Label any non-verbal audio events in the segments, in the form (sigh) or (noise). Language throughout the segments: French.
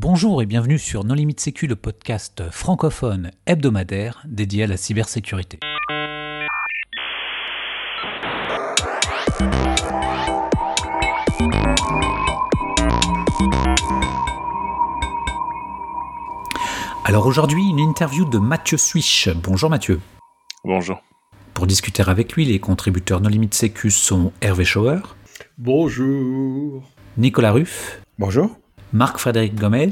Bonjour et bienvenue sur Non Limite Sécu, le podcast francophone hebdomadaire dédié à la cybersécurité. Alors aujourd'hui, une interview de Mathieu Swish. Bonjour Mathieu. Bonjour. Pour discuter avec lui, les contributeurs Non Limite Sécu sont Hervé Schauer. Bonjour. Nicolas Ruff. Bonjour. Marc-Frédéric Gomez.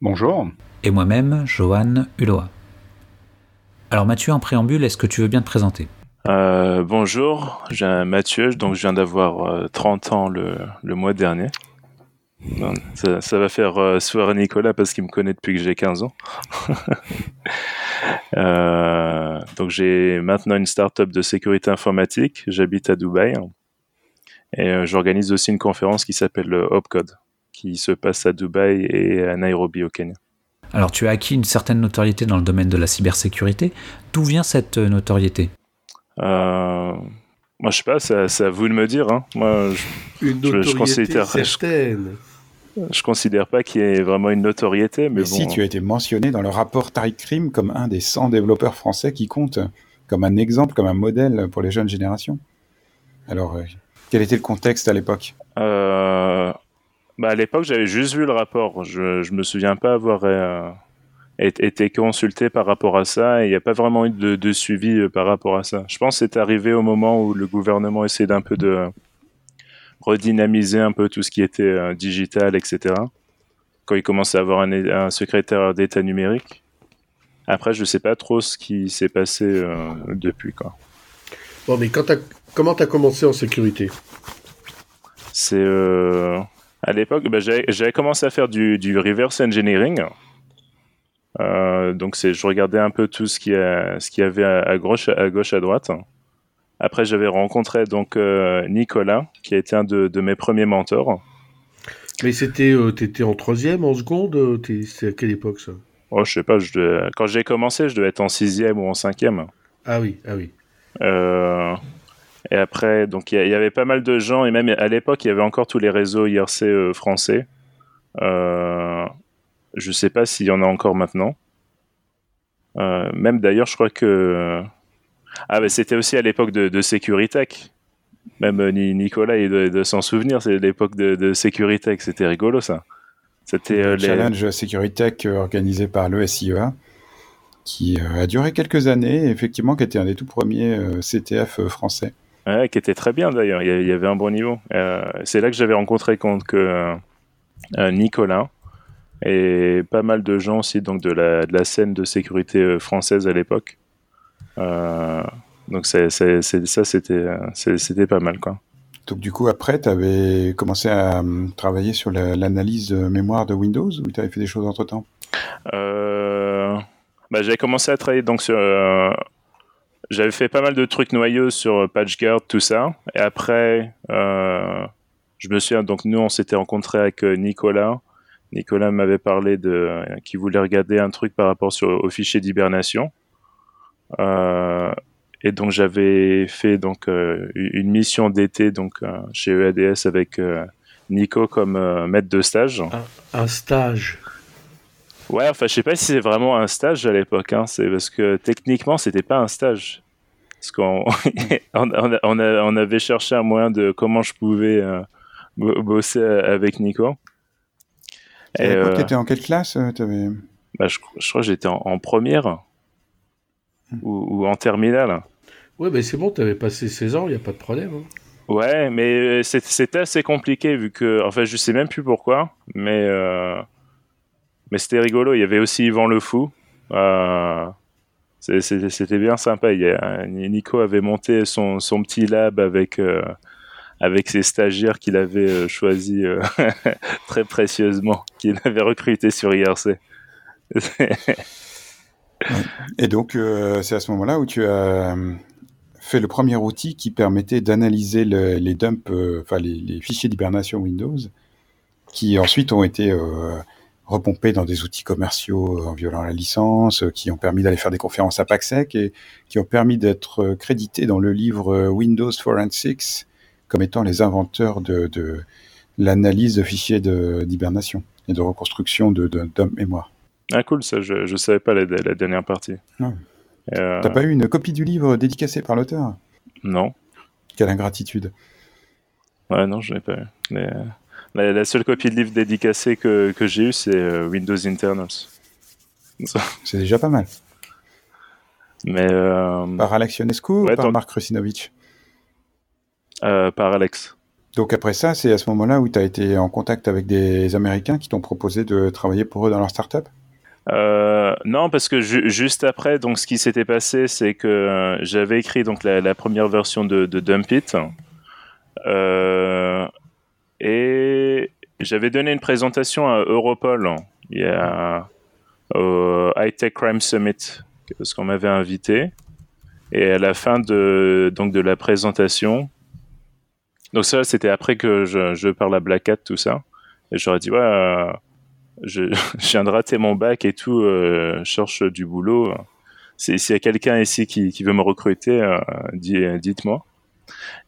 Bonjour. Et moi-même, Johan Hulot. Alors Mathieu, en préambule, est-ce que tu veux bien te présenter? Euh, bonjour, j'ai Mathieu, donc je viens d'avoir 30 euh, ans le, le, mois dernier. Ça, ça va faire euh, soirée Nicolas parce qu'il me connaît depuis que j'ai 15 ans. (laughs) euh, donc j'ai maintenant une start-up de sécurité informatique, j'habite à Dubaï et euh, j'organise aussi une conférence qui s'appelle Hopcode qui se passe à Dubaï et à Nairobi au Kenya. Alors tu as acquis une certaine notoriété dans le domaine de la cybersécurité. D'où vient cette notoriété? Euh, moi, je sais pas, c'est à, vous de me dire. Hein. Moi, je, une notoriété je, considère, certaine. Je, considère pas qu'il y ait vraiment une notoriété, mais, bon. Si tu as été mentionné dans le rapport Tariq Krim comme un des 100 développeurs français qui compte comme un exemple, comme un modèle pour les jeunes générations. Alors, euh, quel était le contexte à l'époque? Euh, bah À l'époque, j'avais juste vu le rapport. Je, je me souviens pas avoir euh, été consulté par rapport à ça et il n'y a pas vraiment eu de, de, suivi euh, par rapport à ça. Je pense que c'est arrivé au moment où le gouvernement essayait d'un peu de redynamiser un peu tout ce qui était euh, digital, etc. Quand il commençait à avoir un, un secrétaire d'État numérique. Après, je ne sais pas trop ce qui s'est passé depuis. Quoi. Bon, mais quand as, comment tu as commencé en sécurité? C'est à l'époque, bah, j'avais commencé à faire du, du reverse engineering. Euh, donc c'est, je regardais un peu tout ce qu'il y, avait à, à, gauche, à gauche, à droite. Après, j'avais rencontré donc euh, Nicolas, qui a été un de, de mes premiers mentors. Mais c'était, euh, t'étais en troisième, en seconde C'est à quelle époque ça? Oh, je sais pas. Je devais... Quand j'ai commencé, je devais être en sixième ou en cinquième. Ah oui, ah oui. Et après, donc il y, y, avait pas mal de gens, et même à l'époque, il y avait encore tous les réseaux IRC euh, français. Euh, je sais pas s'il y en a encore maintenant. Euh, même d'ailleurs, je crois que. Ah, mais c'était aussi à l'époque de, de Securitech. Même euh, Nicolas, il doit, doit s'en souvenir, c'est l'époque de, de Securitech. C'était rigolo, ça. C'était le euh, challenge les... Securitech organisé par le SIEA, qui a duré quelques années, et effectivement, qui était un des tout premiers CTF français. Ouais, qui était très bien d'ailleurs, il y avait un bon niveau. c'est là que j'avais rencontré compte que Nicolas, et pas mal de gens aussi donc de la, de la scène de sécurité française à l'époque. Euh, donc c'est, c'est, c'est, ça c'était c'était pas mal quoi. Donc du coup après tu avais commencé à travailler sur la, l'analyse de mémoire de Windows ou tu avais fait des choses entre temps euh, bah, J'avais commencé à travailler donc sur euh, j'avais fait pas mal de trucs noyaux sur PatchGuard tout ça et après euh, je me souviens donc nous on s'était rencontré avec Nicolas Nicolas m'avait parlé de euh, qui voulait regarder un truc par rapport au fichier d'hibernation. Euh, et donc j'avais fait donc euh, une mission d'été donc euh, chez EADS avec euh, Nico comme euh, maître de stage. Un, stage. Ouais, enfin je sais pas si c'est vraiment un stage à l'époque. Hein, c'est parce que techniquement c'était pas un stage. Parce qu'on (laughs) on, on, on, on, avait cherché un moyen de comment je pouvais bosser avec Nico. À l'époque, euh, tu étais en quelle classe euh, avais... bah, je, je, crois que j'étais en, en, première hmm. ou, ou, en terminale. Ouais, mais c'est bon, tu avais passé 16 ans, il n'y a pas de problème. Hein. Ouais, mais c'était assez compliqué vu que, enfin, je sais même plus pourquoi, mais euh, mais c'était rigolo. Il y avait aussi Yvan le Fou. Euh, c'était bien sympa. Nico avait monté son, petit lab avec euh, avec ses stagiaires qu'il avait euh, choisis euh, (laughs) très précieusement, qu'il avait recruté sur IRC. (laughs) Et donc, c'est à ce moment-là où tu as fait le premier outil qui permettait d'analyser le, les dumps, enfin les, fichiers d'hibernation Windows, qui ensuite ont été euh, repompés dans des outils commerciaux en violant la licence, qui ont permis d'aller faire des conférences à PACSEC et qui ont permis d'être crédités dans le livre Windows Forensics, comme étant les inventeurs de, de l'analyse de fichiers d'hibernation. et de reconstruction de, de, mémoire. Ah cool, ça je ne savais pas la, la dernière partie. Euh... T'as pas eu une copie du livre dédicacé par l'auteur? Non. Quelle ingratitude. Ouais, non, je n'ai pas eu. La, seule copie de livre dédicacé que, que j'ai eu, c'est euh, Windows Internals. c'est déjà pas mal. Mais euh... Par Alex Ionescu ou par Marc Rusinovich euh, Par Alex. Donc après ça, c'est à ce moment-là où tu as été en contact avec des Américains qui t'ont proposé de travailler pour eux dans leur startup? Euh, non, parce que juste après, donc ce qui s'était passé, c'est que j'avais écrit donc la, première version de, de Dump It, euh, et j'avais donné une présentation à Europol il y a au High Tech Crime Summit, parce qu'on m'avait invité, et à la fin de donc de la présentation, donc ça c'était après que je, je parle à Black Hat tout ça, et j'aurais dit ouais euh, je, (laughs) je viens de rater mon bac et tout, euh, je cherche du boulot. S'il y a quelqu'un ici qui, qui, veut me recruter, euh, dites-moi.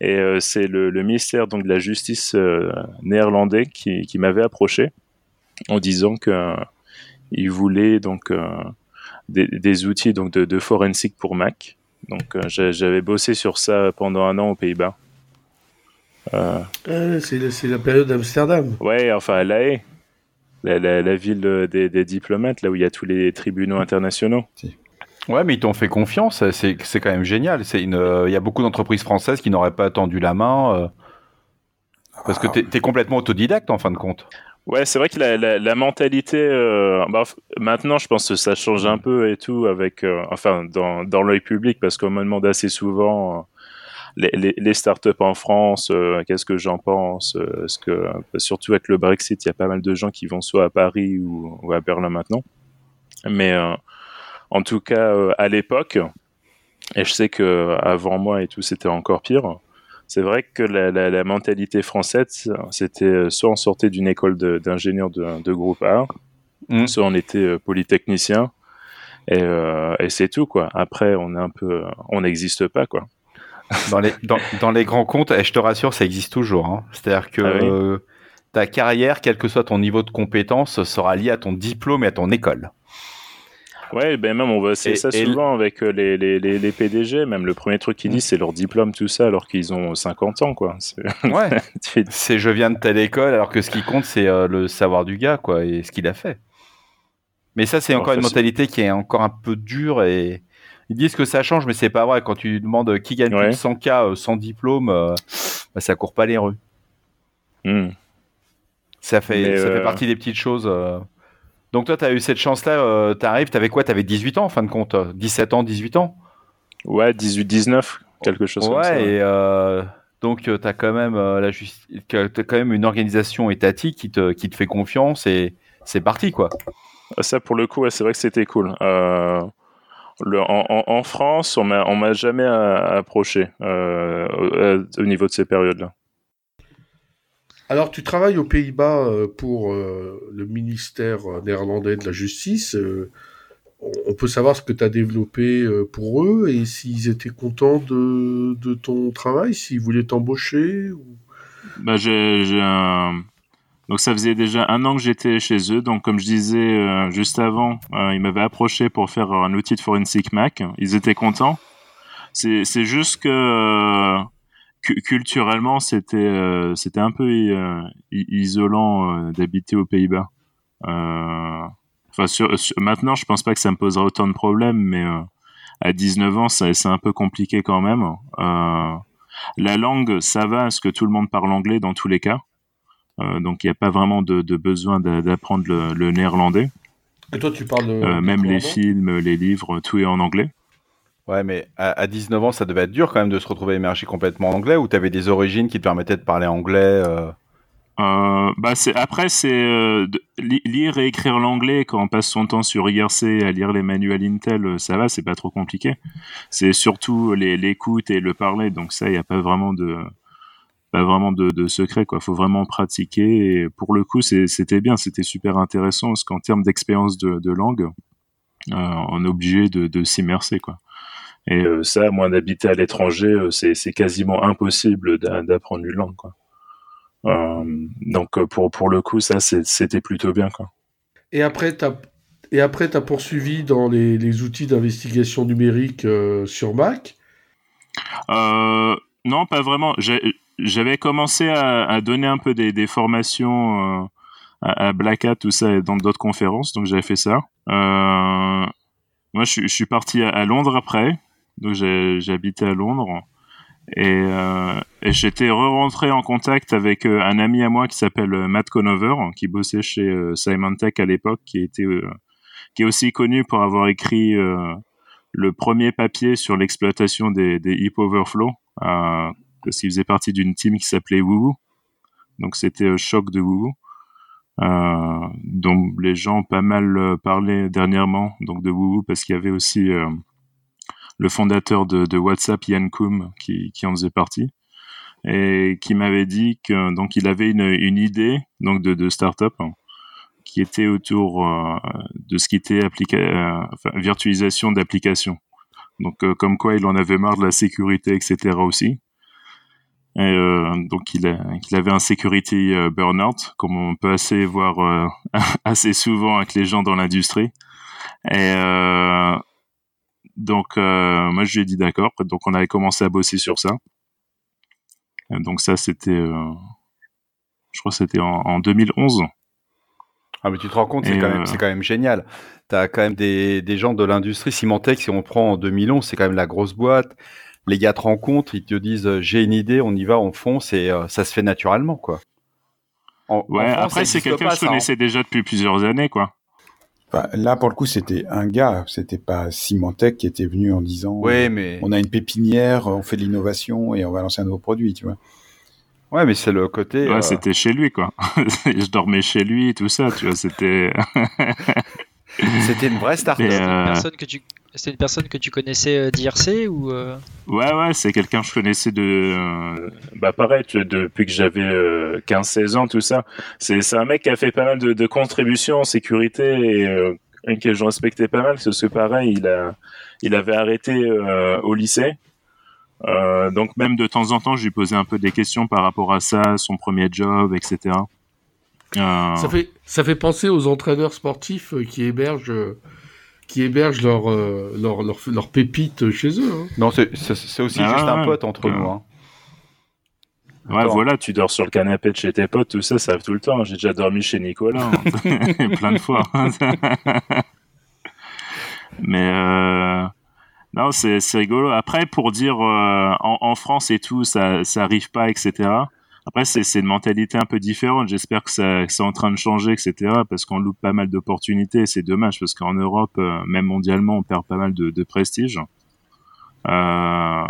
Et euh, c'est le, le, ministère donc de la justice euh, néerlandais qui, qui m'avait approché en disant que il voulait donc des, des, outils donc de, de forensique pour Mac. Donc j'avais bossé sur ça pendant un an aux Pays-Bas. Euh... C'est la période d'Amsterdam. Ouais, enfin elle La la, ville des, des, diplomates, là où il y a tous les tribunaux internationaux. Ouais, mais ils t'ont fait confiance, c'est quand même génial. Il euh, y a beaucoup d'entreprises françaises qui n'auraient pas tendu la main, euh, parce que tu es, complètement autodidacte en fin de compte. Ouais, c'est vrai que la, la, la mentalité, euh, bah, maintenant je pense que ça change un peu et tout, avec, euh, enfin, dans, dans l'œil public, parce qu'on me demande assez souvent les, les, les, startups en France, qu'est-ce que j'en pense ce que, Surtout avec le Brexit, il y a pas mal de gens qui vont soit à Paris ou, ou à Berlin maintenant. Mais en tout cas, à l'époque, et je sais que avant moi et tout, c'était encore pire. C'est vrai que la, la, la, mentalité française, c'était soit on sortait d'une école d'ingénieur de, de, groupe A, mmh. soit on était polytechnicien, et, euh, et c'est tout quoi. Après, on est un peu, on n'existe pas quoi. (laughs) Dans les, dans, dans les grands comptes, et je te rassure, ça existe toujours. Hein. C'est-à-dire que ah oui. euh, ta carrière, quel que soit ton niveau de compétence, sera lié à ton diplôme et à ton école. Ouais, ben même on voit c'est ça souvent avec euh, les, les, les, les, PDG. Même le premier truc qu'ils disent, c'est leur diplôme, tout ça, alors qu'ils ont 50 ans, quoi. (laughs) Ouais. c'est je viens de telle école, alors que ce qui compte, c'est euh, le savoir du gars, quoi, et ce qu'il a fait. Mais ça, c'est encore une mentalité qui est encore un peu dure et ils disent que ça change, mais c'est pas vrai. Quand tu demandes qui gagne ouais. plus de 100K euh, sans diplôme, euh, bah, ça court pas les rues. Mm. Ça, fait, ça euh... fait partie des petites choses. Euh... Donc toi, tu as eu cette chance-là, euh, tu arrives, tu avais quoi? Tu avais 18 ans en fin de compte 17 ans, 18 ans? Ouais, 18-19, quelque chose ouais, comme ça. Ouais, et euh, donc tu as, quand même, la as quand même une organisation étatique qui te, qui te fait confiance et c'est parti, quoi. Ça, pour le coup, ouais, c'est vrai que c'était cool. Euh, le, en, France, on m'a, on m'a jamais approché euh, au, au, niveau de ces périodes-là. Alors, tu travailles aux Pays-Bas pour euh, le ministère néerlandais de la Justice. Euh, on peut savoir ce que tu as développé euh, pour eux et s'ils étaient contents de, ton travail, s'ils voulaient t'embaucher ou... bah, j'ai, donc ça faisait déjà un an que j'étais chez eux. Donc comme je disais euh, juste avant, euh, ils m'avaient approché pour faire un outil de forensic Mac. Ils étaient contents. C'est, juste que euh, culturellement c'était euh, c'était un peu euh, isolant d'habiter aux Pays-Bas. Enfin sur, sur, maintenant je pense pas que ça me posera autant de problèmes, mais à 19 ans c'est, un peu compliqué quand même. la langue ça va, est-ce que tout le monde parle anglais dans tous les cas? Euh, donc il n'y a pas vraiment de, de besoin d'apprendre le, le, néerlandais. Et toi, tu parles de, euh, même les films, les livres, tout est en anglais. Ouais, mais à, à, 19 ans, ça devait être dur quand même de se retrouver émergé complètement en anglais, ou tu avais des origines qui te permettaient de parler anglais euh... Euh, bah c'est après c'est euh, lire et écrire l'anglais quand on passe son temps sur IRC à lire les manuels Intel ça va c'est pas trop compliqué. C'est surtout l'écoute et le parler donc ça il n'y a pas vraiment de vraiment de, secret quoi. Faut vraiment pratiquer pour le coup c'était bien c'était super intéressant parce qu'en termes d'expérience de, langue on est obligé de, de quoi et euh, ça moi d'habiter à l'étranger euh, c'est quasiment impossible d'apprendre une langue quoi donc pour pour le coup, ça c'était plutôt bien quoi. Et après, tu et après, as poursuivi dans les, les outils d'investigation numérique sur Mac? Non, pas vraiment. J'avais commencé à, à, donner un peu des, des formations à, Black Hat, tout ça, et dans d'autres conférences, donc j'avais fait ça. Euh, moi, je, je, suis parti à, Londres après, donc habité à Londres. Et, euh, et j'étais re-rentré en contact avec euh, un ami à moi qui s'appelle euh, Matt Conover, qui bossait chez euh, Simon à l'époque, qui était qui est aussi connu pour avoir écrit le premier papier sur l'exploitation des, des heap overflow, parce qu'il faisait partie d'une team qui s'appelait Woo. Donc c'était choc de Woo dont les gens ont pas mal parlé dernièrement, donc de Woo parce qu'il y avait aussi le fondateur de, WhatsApp, Yann Koum, qui, en faisait partie, et qui m'avait dit que donc il avait une, idée donc de, start-up hein, qui était autour euh, de ce qui était euh, virtualisation d'applications. Donc comme quoi il en avait marre de la sécurité, etc. aussi. Euh, donc il, avait un security euh, burnout, comme on peut assez voir euh, (laughs) assez souvent avec les gens dans l'industrie. Et donc moi je lui ai dit d'accord. Donc on avait commencé à bosser sur ça. donc ça c'était, je crois que c'était en, en 2011. Ah mais tu te rends compte, c'est quand, même, quand même génial. Tu as quand même des, des gens de l'industrie Symantec, si on prend en 2011, c'est quand même la grosse boîte les gars te rencontrent, ils te disent euh, j'ai une idée, on y va, on fonce et euh, ça se fait naturellement quoi. ouais, après c'est quelqu'un que je connaissais hein. déjà depuis plusieurs années quoi. Là pour le coup c'était un gars, c'était pas Symantec qui était venu en disant ouais, mais... on a une pépinière, on fait de l'innovation et on va lancer un nouveau produit, tu vois. Ouais, mais c'est le côté. Ouais, euh, c'était chez lui, quoi. (laughs) je dormais chez lui, tout ça, tu vois, c'était. (laughs) c'était une vraie start-up. Une personne que tu c'est une personne que tu connaissais euh, d'IRC ou euh? Ouais, ouais, c'est quelqu'un que je connaissais de. Euh, bah, pareil, depuis que j'avais 15-16 ans, tout ça. C'est un mec qui a fait pas mal de, de contributions en sécurité et que je respectais pas mal, parce que pareil, il, a, il avait arrêté au lycée. donc, même de temps en temps, je lui posais un peu des questions par rapport à ça, son premier job, etc. Ça, fait, ça fait penser aux entraîneurs sportifs qui hébergent qui hébergent leurs euh, leur, leur, leur pépites chez eux. Hein. Non, c'est aussi ah juste un pote entre nous. Hein. Ouais, voilà, tu dors sur le canapé de chez tes potes, tout ça, ça arrive tout le temps. J'ai déjà dormi chez Nicolas, hein. (laughs) (laughs) plein de fois. (laughs) Mais euh, non, c'est rigolo. Après, pour dire euh, en, en, France et tout, ça, ça arrive pas, etc. Après, c'est une mentalité un peu différente. J'espère que, ça, c'est en train de changer, etc. Parce qu'on loupe pas mal d'opportunités. C'est dommage parce qu'en Europe, euh, même mondialement, on perd pas mal de, de prestige. Euh,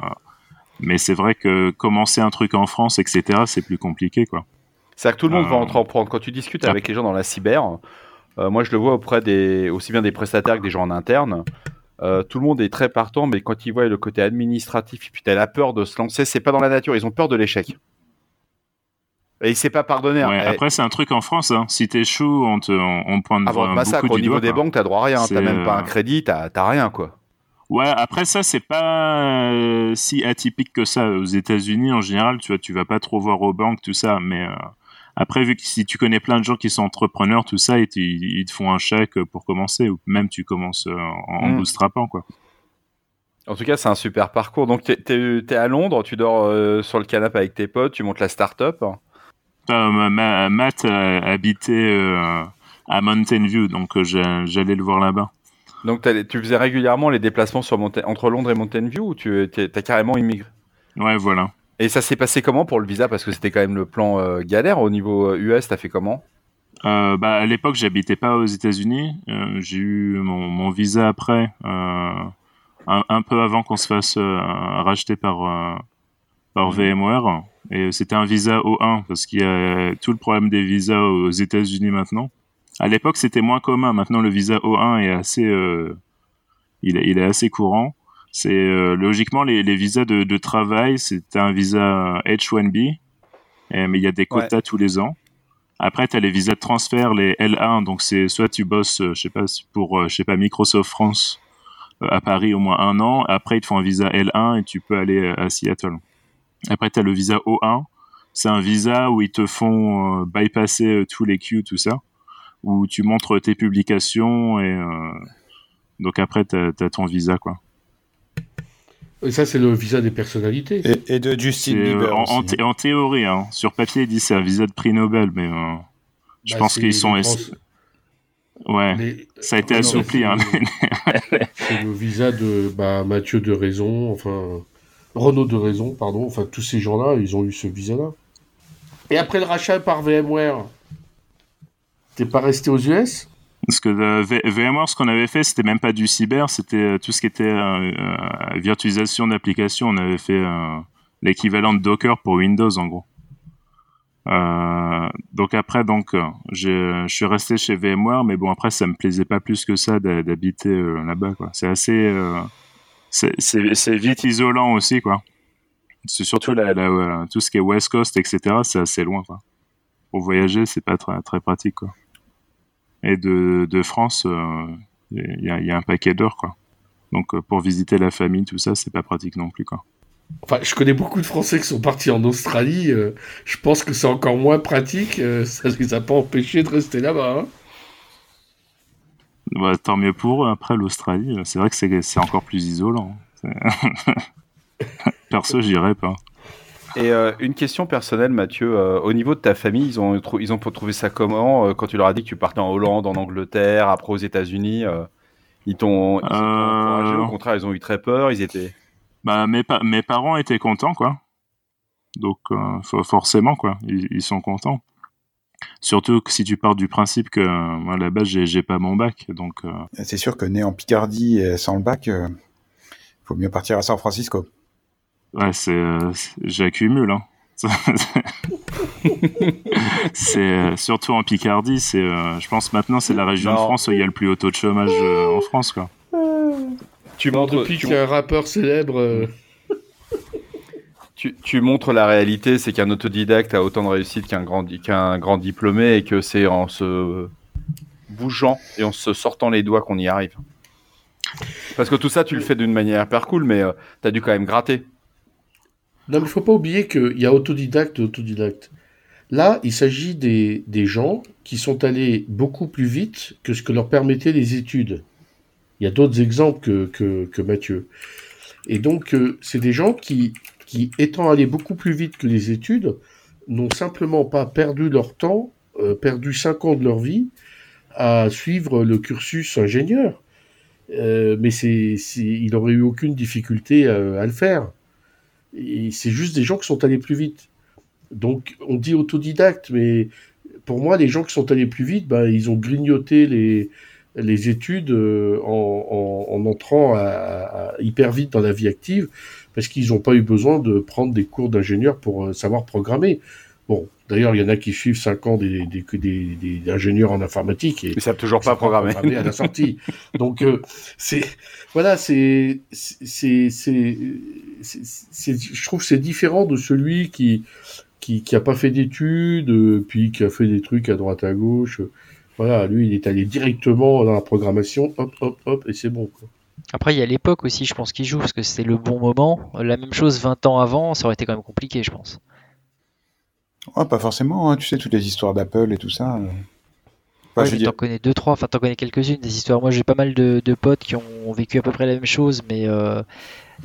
mais c'est vrai que commencer un truc en France, etc., c'est plus compliqué, quoi. C'est que tout le monde va euh, entreprendre. Quand tu discutes avec les gens dans la cyber, euh, moi je le vois auprès des aussi bien des prestataires que des gens en interne. Euh, tout le monde est très partant, mais quand ils voient le côté administratif as la peur de se lancer, c'est pas dans la nature, ils ont peur de l'échec. Et il s'est pas pardonné. Hein. Après, c'est un truc en France. Hein. Si t'échoues, on te, on, on pointe ah, bon, massacre, au niveau des banques, t'as droit à rien. T'as même pas un euh, crédit, t'as rien, quoi. Ouais, après ça, c'est pas euh, si atypique que ça. Aux États-Unis, en général, tu vois, tu vas pas trop voir aux banques, tout ça. Mais euh, après, vu que si tu connais plein de gens qui sont entrepreneurs, tout ça, ils, ils te font un chèque pour commencer, ou même tu commences en, mm. bootstrapant, quoi. En tout cas, c'est un super parcours. Donc, t'es es, à Londres, tu dors sur le canapé avec tes potes, tu montes la start-up. Matt habitait euh, à Mountain View, donc euh, j'allais le voir là-bas. Donc tu faisais régulièrement les déplacements sur entre Londres et Mountain View ou tu as carrément immigré? Ouais, voilà. Et ça s'est passé comment pour le visa? Parce que c'était quand même le plan euh, galère au niveau US, t'as fait comment? Bah, À l'époque, j'habitais pas aux États-Unis. J'ai eu mon, mon, visa après, un, un, peu avant qu'on se fasse racheter par, par. VMware. Et c'était un visa O1 parce qu'il y a tout le problème des visas aux États-Unis maintenant. À l'époque, c'était moins commun. Maintenant, le visa O1 est assez, euh, il, il, est assez courant. C'est euh, logiquement les, les, visas de, de travail, c'est un visa H1B, mais il y a des quotas tous les ans. Après, tu as les visas de transfert, les L1, donc c'est soit tu bosses, euh, je sais pas, pour, je sais pas, Microsoft France à Paris au moins un an. Après, ils te font un visa L1 et tu peux aller à Seattle. Après, tu as le visa O1. c'est un visa où ils te font bypasser tous les queues, tout ça, où tu montres tes publications et donc après t'as as ton visa quoi. Et ça, c'est le visa des personnalités. Et, de Justin Bieber. En, en, théorie, hein. sur papier, il dit c'est un visa de prix Nobel, mais je bah, pense qu'ils sont. Ouais, ça a été assoupli. Hein, (laughs) c'est le visa de bah, Mathieu de Raison, enfin Renaud de Raison, pardon, enfin tous ces gens-là, ils ont eu ce visa-là. Et après le rachat par VMware, t'es pas resté aux US Parce que euh, VMware, ce qu'on avait fait, c'était même pas du cyber, c'était euh, tout ce qui était euh, virtualisation d'applications. On avait fait l'équivalent de Docker pour Windows, en gros. Donc après, donc, je suis resté chez VMware, mais bon après, ça me plaisait pas plus que ça d'habiter là-bas. C'est assez, c'est vite isolant aussi, quoi. C'est surtout la, la, tout ce qui est West Coast, etc. C'est assez loin, quoi. Pour voyager, c'est pas très, pratique, quoi. Et de, France, il y a, y, a, un paquet d'heures, quoi. Donc pour visiter la famille, tout ça, c'est pas pratique non plus, quoi. Enfin, je connais beaucoup de Français qui sont partis en Australie. Euh, je pense que c'est encore moins pratique. Euh, ça les a pas empêchés de rester là-bas. Hein. Bah, tant mieux pour eux. Après, l'Australie, c'est vrai que c'est encore plus isolant. (laughs) Perso, j'irais pas. Et euh, une question personnelle, Mathieu. au niveau de ta famille, ils ont, ils ont trouvé ça comment quand tu leur as dit que tu partais en Hollande, en Angleterre, après aux États-Unis Ils t'ont encouragé Au contraire, ils ont eu très peur. Ils étaient. Bah, mes, mes parents étaient contents, quoi. Donc, euh, forcément, quoi, ils, sont contents. Surtout que si tu pars du principe que moi, à la base, j'ai pas mon bac, donc. Euh, C'est sûr que né en Picardie et sans le bac, il euh, faut mieux partir à San Francisco. Ouais, c'est, j'accumule. Hein. (laughs) c'est surtout en Picardie, c'est, je pense maintenant, c'est la région de France où il y a le plus haut taux de chômage en France, quoi. Tu montres, depuis qu'un rappeur célèbre. Tu, montres la réalité, c'est qu'un autodidacte a autant de réussite qu'un grand, diplômé et que c'est en se bougeant et en se sortant les doigts qu'on y arrive. Parce que tout ça, tu le fais d'une manière hyper cool, mais euh, tu as dû quand même gratter. Non, mais il faut pas oublier qu'il y a autodidacte et autodidacte. Là, il s'agit des, des gens qui sont allés beaucoup plus vite que ce que leur permettaient les études. Il y a d'autres exemples que, que, Mathieu. Et donc, euh, c'est des gens qui, qui, étant allés beaucoup plus vite que les études, n'ont simplement pas perdu leur temps, euh, perdu cinq ans de leur vie à suivre le cursus ingénieur. Euh, mais c'est, il n'aurait eu aucune difficulté à, le faire. C'est juste des gens qui sont allés plus vite. Donc, on dit autodidacte, mais pour moi, les gens qui sont allés plus vite, ben, ils ont grignoté les, les études euh, en, en, entrant à, hyper vite dans la vie active parce qu'ils n'ont pas eu besoin de prendre des cours d'ingénieur pour euh, savoir programmer. Bon, d'ailleurs, il y en a qui suivent 5 ans des, des, des, des ingénieurs en informatique et ils savent toujours pas programmer. à la sortie. (laughs) Donc, euh, c'est voilà, c'est c'est c'est je trouve c'est différent de celui qui qui qui a pas fait d'études puis qui a fait des trucs à droite à gauche. Voilà, lui, il est allé directement dans la programmation, hop, hop, hop, et c'est bon. Après, il y a l'époque aussi, je pense, qu'il joue, parce que c'était le bon moment. La même chose 20 ans avant, ça aurait été quand même compliqué, je pense. pas forcément, hein. tu sais, toutes les histoires d'Apple et tout ça. Euh. ouais, t'en connais deux, trois, enfin t'en connais quelques-unes des histoires. Moi j'ai pas mal de, potes qui ont vécu à peu près la même chose, mais euh,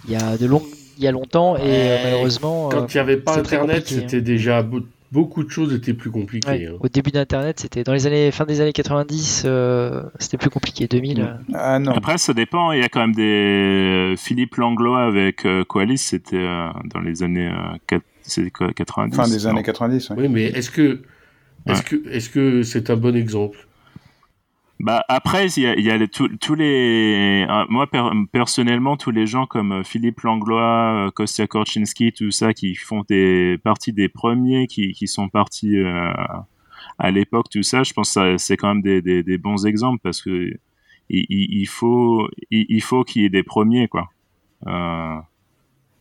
il y a de long... il y a longtemps et euh, malheureusement. Quand il n'y avait pas internet, hein. c'était déjà beaucoup de choses étaient plus compliquées. Hein. Au début d'Internet, c'était dans les années fin des années 90, euh, c'était plus compliqué. 2000. Euh. Ah, non. Après, ça dépend. Il y a quand même des Philippe Langlois avec euh, Qualis, c'était dans les années 90. Fin des années 90. Oui, mais est-ce que est-ce que est-ce que c'est un bon exemple? Bah après, il y a, y a tous les, euh, moi personnellement, tous les gens comme euh, Philippe Langlois, euh, Kostya Korczynski, tout ça, qui font des parties des premiers, qui, qui sont partis à l'époque, tout ça, je pense que c'est quand même des, des, des, bons exemples parce que il, il faut il, faut qu'il y ait des premiers quoi. Euh,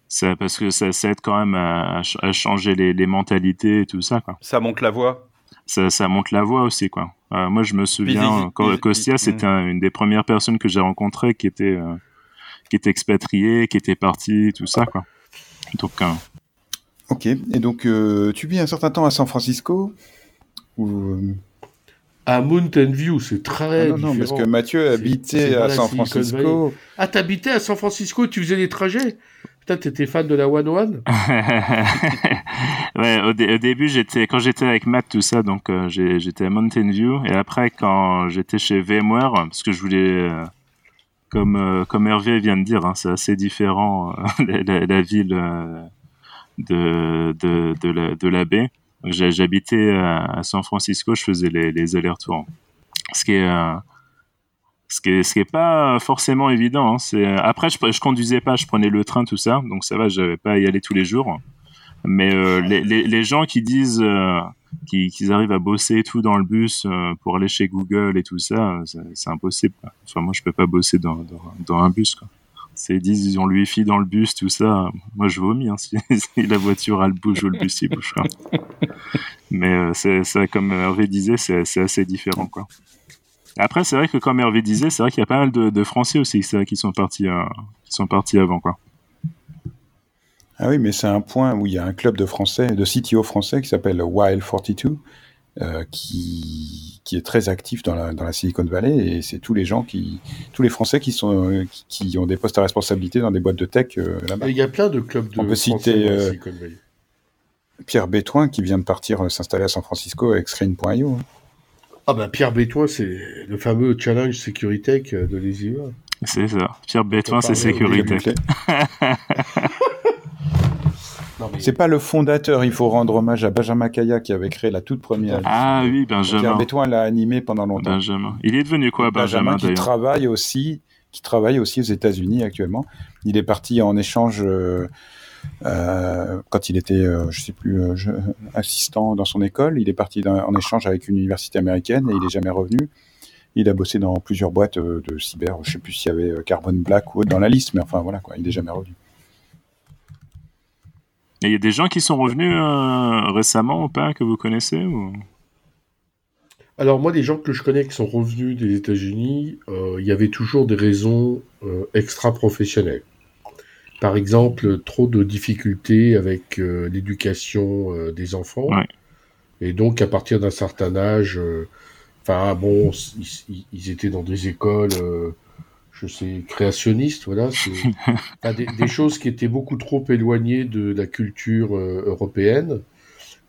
ça, parce que ça, ça aide quand même à, à changer les, les mentalités et tout ça quoi. Ça monte la voix ça, ça monte la voix aussi, quoi. Euh, moi, je me souviens, quand Costia, c'était une des premières personnes que j'ai rencontrées qui était, euh, qui était expatriée, qui était partie, tout ça, quoi. Donc, euh, Ok, et donc tu vis un certain temps à San Francisco ou... À Mountain View, c'est très ah non, différent. Non, parce que Mathieu habitait à San Francisco. Ah, t'habitais à San Francisco, tu faisais des trajets? Putain, t'étais fan de la One One? (laughs) Ouais, au, début, j'étais quand j'étais avec Matt, tout ça, donc euh, j'étais à Mountain View. Et après, quand j'étais chez VMware, parce que je voulais... Euh, comme, euh, comme Hervé vient de dire, hein, c'est assez différent (laughs) la, ville de, de, la, la baie. J'habitais à San Francisco, je faisais les, les allers-retours. Ce qui est, ce qui est, ce qui est pas forcément évident. Hein. C'est après, je, je conduisais pas, je prenais le train, tout ça, donc ça va, j'avais pas à y aller tous les jours. Mais euh, les, les, les, gens qui disent euh, qu'ils arrivent à bosser et tout dans le bus euh, pour aller chez Google et tout ça, c'est impossible. Enfin, moi, je peux pas bosser dans, dans, dans un bus. Quoi c'est disent ils ont le wifi dans le bus tout ça moi je vomis hein, (laughs) si, la voiture elle bouge ou le bus il bouge (laughs) mais euh, c'est ça comme Hervé disait c'est assez différent quoi après c'est vrai que comme Hervé disait c'est vrai qu'il y a pas mal de, Français aussi qui sont partis euh, qui sont partis avant quoi ah oui mais c'est un point où il y a un club de français de CTO français qui s'appelle Wild 42 euh, qui, qui est très actif dans la, dans la Silicon Valley et c'est tous les gens qui, tous les Français qui sont, euh, qui, ont des postes à responsabilité dans des boîtes de tech euh, là-bas. Il y a plein de clubs de On peut citer Pierre Bétoin qui vient de partir s'installer à San Francisco avec Screen.io. Hein. Ah ben Pierre Bétoin, c'est le fameux challenge Tech de l'ESIA. C'est ça. Pierre Bétoin, c'est sécurité. (laughs) C'est pas le fondateur, il faut rendre hommage à Benjamin Kaya qui avait créé la toute première. Ah oui, Benjamin. Pierre Bétoin l'a animé pendant longtemps. Benjamin. Il est devenu quoi, Benjamin, Benjamin qui travaille aussi, qui travaille aussi aux États-Unis actuellement. Il est parti en échange euh, euh, quand il était, euh, je sais plus, assistant dans son école. Il est parti en échange avec une université américaine et il est jamais revenu. Il a bossé dans plusieurs boîtes de cyber. Je sais plus s'il y avait Carbon Black ou autre dans la liste, mais enfin voilà quoi, il est jamais revenu. Et il y a des gens qui sont revenus euh, récemment ou pas que vous connaissez ou... Alors moi, les gens que je connais qui sont revenus des États-Unis, euh, il y avait toujours des raisons euh, extra-professionnelles. Par exemple, trop de difficultés avec l'éducation des enfants. Et donc, à partir d'un certain âge, enfin bon, ils, ils, étaient dans des écoles je sais, créationniste, voilà, (laughs) des, des, choses qui étaient beaucoup trop éloignées de la culture euh, européenne.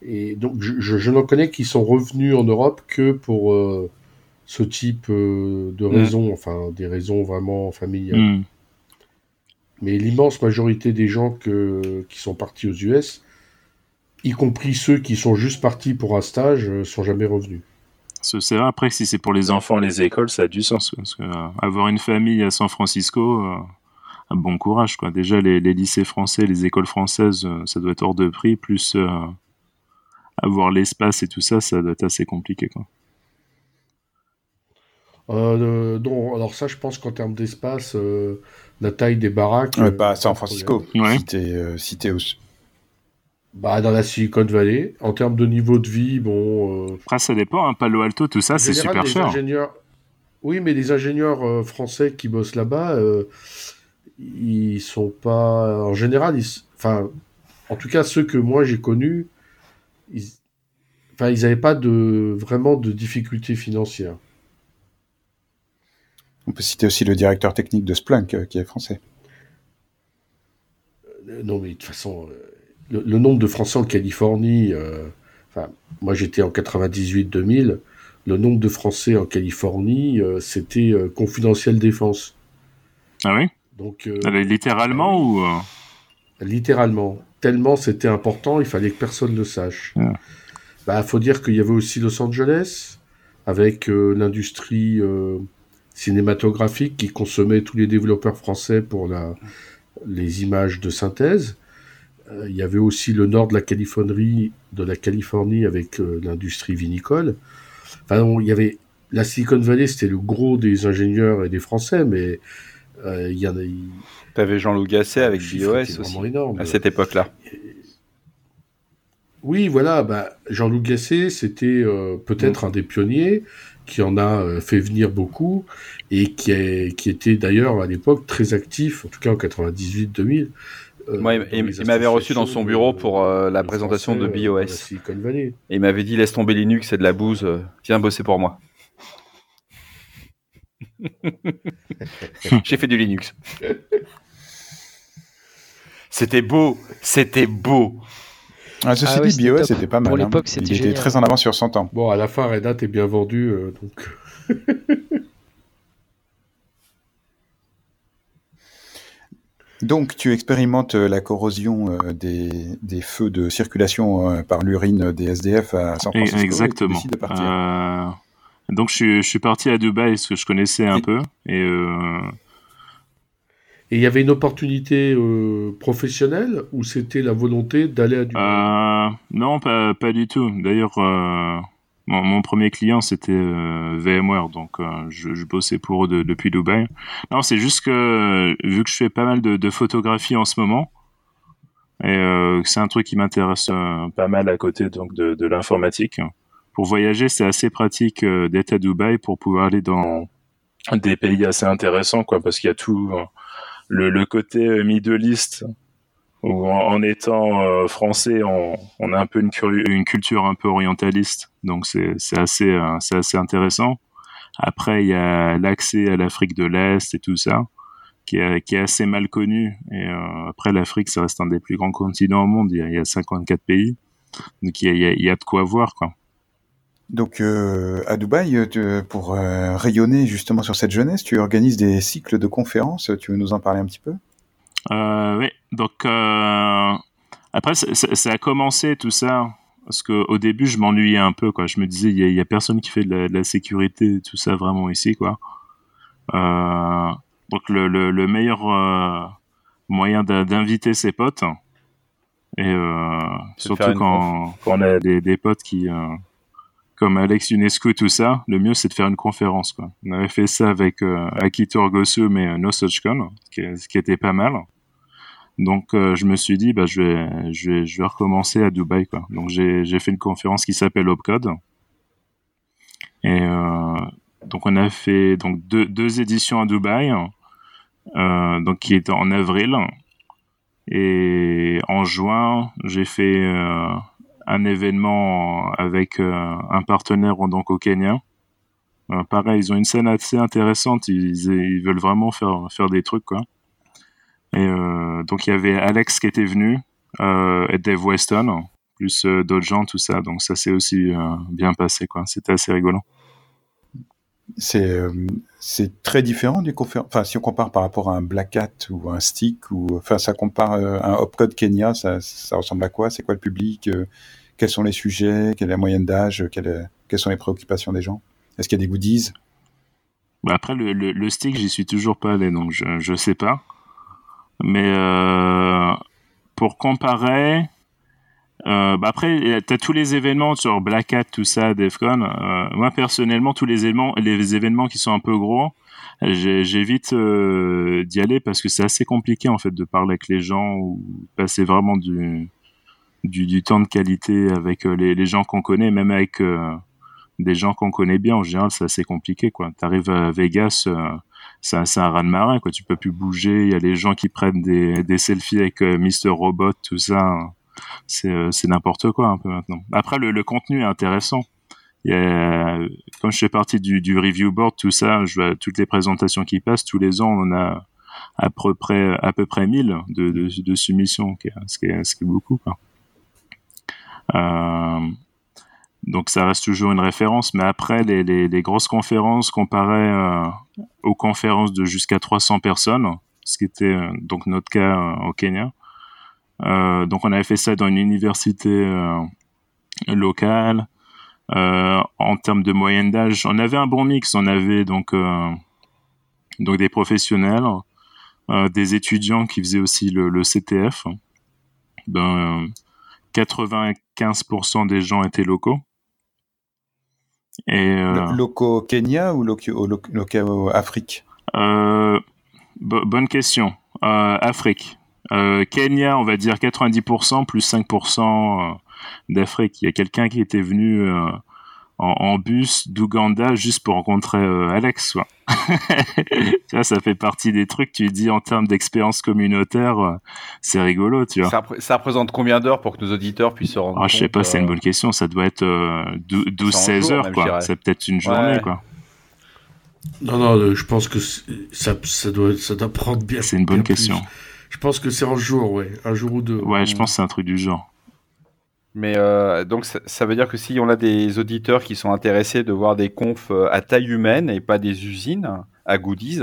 Et donc, je, je, n'en connais qui sont revenus en Europe que pour euh, ce type euh, de mm. raisons, enfin, des raisons vraiment familiales. Mm. Mais l'immense majorité des gens qui sont partis aux US, y compris ceux qui sont juste partis pour un stage, sont jamais revenus. C'est vrai, après, si c'est pour les enfants, les écoles, ça a du sens. Parce que, euh, avoir une famille à San Francisco, euh, bon courage. Quoi. Déjà, les, lycées français, les écoles françaises, euh, ça doit être hors de prix. Plus avoir l'espace et tout ça, ça doit être assez compliqué. Non, alors ça, je pense qu'en termes d'espace, la taille des baraques. pas à San Francisco. Ouais. Si t'es si bah, dans la Silicon Valley. En termes de niveau de vie, bon. Euh... Après, ça dépend. Hein, Palo Alto, tout ça, c'est super cher. Ingénieurs... Oui, mais les ingénieurs euh, français qui bossent là-bas, euh, ils sont pas. En général, ils... enfin, en tout cas, ceux que moi j'ai connus, ils, enfin, ils n'avaient pas de vraiment de difficultés financières. On peut citer aussi le directeur technique de Splunk, euh, qui est français. non, mais de toute façon le, nombre de Français en Californie, euh, enfin, moi j'étais en 98-2000, le nombre de Français en Californie, euh, c'était euh, confidentiel défense. Ah oui? Donc, littéralement ou Littéralement. Tellement c'était important, il fallait que personne ne le sache. Il ah. Bah, faut dire qu'il y avait aussi Los Angeles, avec l'industrie cinématographique qui consommait tous les développeurs français pour la, les images de synthèse. Euh, il y avait aussi le nord de la Californie, de la Californie avec euh, l'industrie vinicole. Enfin, il y avait la Silicon Valley, c'était le gros des ingénieurs et des Français, mais euh, il y en a. T'avais Jean-Loup Gasset avec BOS aussi énorme. à cette époque-là. Oui, voilà. Bah, Jean-Loup Gasset, c'était peut-être mm. un des pionniers qui en a fait venir beaucoup et qui, est, qui était d'ailleurs à l'époque très actif, en tout cas en 98-2000, Moi, il, m'avait reçu dans son bureau pour la présentation de. Et il m'avait dit laisse tomber Linux, c'est de la bouse, viens bosser pour moi. (laughs) J'ai fait du Linux. (laughs) C'était beau, c'était beau. Ah, ceci ah dit, BOS c'était pas mal. Pour hein. l'époque, c'était Il était très en avance sur son temps. Bon, à la fin, Red Hat est bien vendu, euh, donc. (laughs) donc, tu expérimentes euh, la corrosion euh, des, des, feux de circulation par l'urine des SDF à San Francisco. Exactement. Et de partir. Donc je suis, je suis, parti à Dubaï, ce que je connaissais un peu. Et euh, et il y avait une opportunité euh, professionnelle ou c'était la volonté d'aller à Dubaï? Euh, Non, pas, du tout. D'ailleurs, mon, premier client c'était VMware, donc je, je, bossais pour eux depuis Dubaï. Non, c'est juste que vu que je fais pas mal de, de photographie en ce moment, et c'est un truc qui m'intéresse pas mal à côté donc de, l'informatique pour voyager, c'est assez pratique euh, d'être à Dubaï pour pouvoir aller dans des pays assez intéressants, quoi, parce qu'il y a tout euh, le, le, côté euh, Middle East, où en, étant français, on, a un peu une, culture un peu orientaliste, donc c'est assez, c'est assez intéressant. Après, il y a l'accès à l'Afrique de l'Est et tout ça, qui est, qui est assez mal connu. Et après, l'Afrique, ça reste un des plus grands continents au monde. Il y a, il y a 54 pays, donc il y a, il y a de quoi voir, quoi. Donc euh, à Dubaï, euh, pour euh, rayonner justement sur cette jeunesse, tu organises des cycles de conférences. Tu veux nous en parler un petit peu? Oui, donc après ça, a commencé tout ça parce qu'au début je m'ennuyais un peu quoi. Je me disais il y, a personne qui fait de la, sécurité tout ça vraiment ici quoi. donc le, meilleur moyen d'inviter ses potes et surtout quand, on a des, des potes qui comme Alex UNESCO tout ça, le mieux c'est de faire une conférence. On avait fait ça avec euh, Akito mais euh, No Such Con, qui était pas mal. Donc euh, je me suis dit bah je vais je vais je vais recommencer à Dubaï. Donc j'ai fait une conférence qui s'appelle Opcode. Et euh, donc on a fait donc deux, deux éditions à Dubaï, euh, donc qui est en avril. Et en juin, j'ai fait un événement avec euh, un partenaire donc au Kenya. Euh, pareil, ils ont une scène assez intéressante. Ils, veulent vraiment faire faire des trucs quoi. Et euh, donc il y avait Alex qui était venu et Dave Weston, plus d'autres gens, tout ça. Donc ça s'est aussi bien passé quoi. C'était assez rigolo c'est très différent. Enfin, si on compare par rapport à un Black Hat ou un Stick ou enfin ça compare un Opcode Kenya, ça, ça ressemble à quoi? C'est quoi le public quels sont les sujets, quelle est la moyenne d'âge, quelles, sont les préoccupations des gens? Est-ce qu'il y a des goodies? Bah Après, le, stick, j'y suis toujours pas allé, donc je ne sais pas. Mais euh, pour comparer, euh, bah après, tu as tous les événements sur Black Hat, tout ça, DEFCON. Euh, moi, personnellement, tous les événements, les événements qui sont un peu gros, j'évite d'y aller parce que c'est assez compliqué, en fait, de parler avec les gens ou passer vraiment du, du, du, temps de qualité avec euh, les, les gens qu'on connaît, même avec euh, des gens qu'on connaît bien. En général, c'est assez compliqué. Quoi. T'arrives à Vegas, euh, c'est un, un raz de marée. Quoi. Tu peux plus bouger. Il y a les gens qui prennent des, des selfies avec Mister Robot, tout ça. C'est, n'importe quoi un peu maintenant. Après, le, le contenu est intéressant. Il comme je fais partie du, du review board, tout ça, je vois toutes les présentations qui passent. Tous les ans, on a à peu près à peu près 1000 de, de, de soumissions, ce qui est, ce qui est beaucoup. Quoi. Euh, donc ça reste toujours une référence, mais après les, grosses conférences comparées euh, aux conférences de jusqu'à 300 personnes, ce qui était euh, donc notre cas au Kenya. donc on avait fait ça dans une université locale. en termes de moyenne d'âge, on avait un bon mix. On avait donc donc des professionnels, des étudiants qui faisaient aussi le, le CTF. Ben, 95% des gens étaient locaux. Et, euh, locaux Kenya ou locaux, locaux Afrique? Euh, Bonne question. Euh, Afrique. Kenya, on va dire 90% plus 5% d'Afrique. Il y a quelqu'un qui était venu en, bus d'Ouganda juste pour rencontrer euh, Alex. (laughs) tu vois, ça fait partie des trucs, tu dis en termes d'expérience communautaire, euh, c'est rigolo, tu vois. Ça, représente combien d'heures pour que nos auditeurs puissent se rendre ah, Je sais pas, c'est une bonne question, ça doit être 12-16 heures, quoi. C'est peut-être une journée, quoi. Non, non, je pense que ça, ça, doit, ça doit prendre bien. C'est une bonne question. Je pense que c'est en jour, ouais. Un jour ou deux. Ouais, je pense que c'est un truc du genre. Mais euh, donc ça, veut dire que si on a des auditeurs qui sont intéressés de voir des confs euh, à taille humaine et pas des usines à goodies,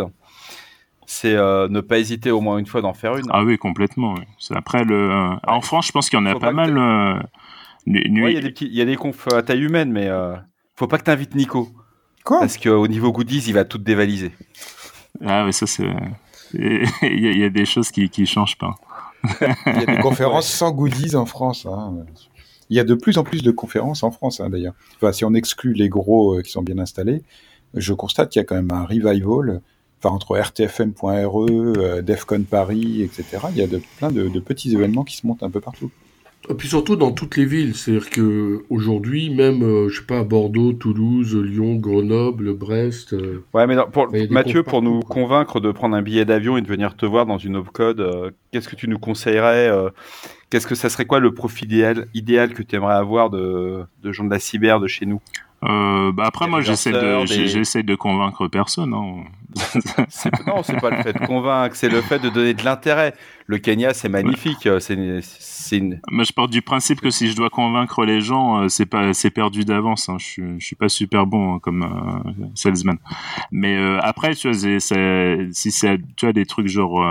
c'est euh, ne pas hésiter au moins une fois d'en faire une. Ah oui, complètement. Après le, en France, je pense qu'il y en a pas mal. il y, a des confs à taille humaine, mais faut pas que tu invites Nico. Quoi? Parce qu'au niveau goodies, il va tout dévaliser. Ah oui, ça c'est. (laughs) il y, a des choses qui qui changent pas. il y a des (laughs) conférences sans goodies en France. Hein. Il y a de plus en plus de conférences en France, hein, d'ailleurs. Enfin, si on exclut les gros euh, qui sont bien installés, je constate qu'il y a quand même un revival. Enfin, entre rtfm.re, euh, Defcon Paris, etc. Il y a de, plein de, petits événements qui se montent un peu partout. Et puis surtout dans toutes les villes, c'est-à-dire que aujourd'hui, même, euh, je sais pas, Bordeaux, Toulouse, Lyon, Grenoble, Brest. ouais, mais pour, Mathieu, pour nous convaincre de prendre un billet d'avion et de venir te voir dans une opcode, qu'est-ce que tu nous conseillerais Qu'est-ce que ça serait quoi le profil idéal, idéal que tu aimerais avoir de, de gens de la cyber de chez nous? Euh, bah après, moi, j'essaie de, j'essaie de convaincre personne. Hein. Non, c'est pas le fait de convaincre, c'est le fait de donner de l'intérêt. Le Kenya, c'est magnifique. C'est, une... Moi, je pars du principe que si je dois convaincre les gens, euh, c'est pas, c'est perdu d'avance. Hein. Je, suis, je suis pas super bon hein, comme euh, salesman. Mais euh, après, tu vois, si c'est, tu vois, des trucs genre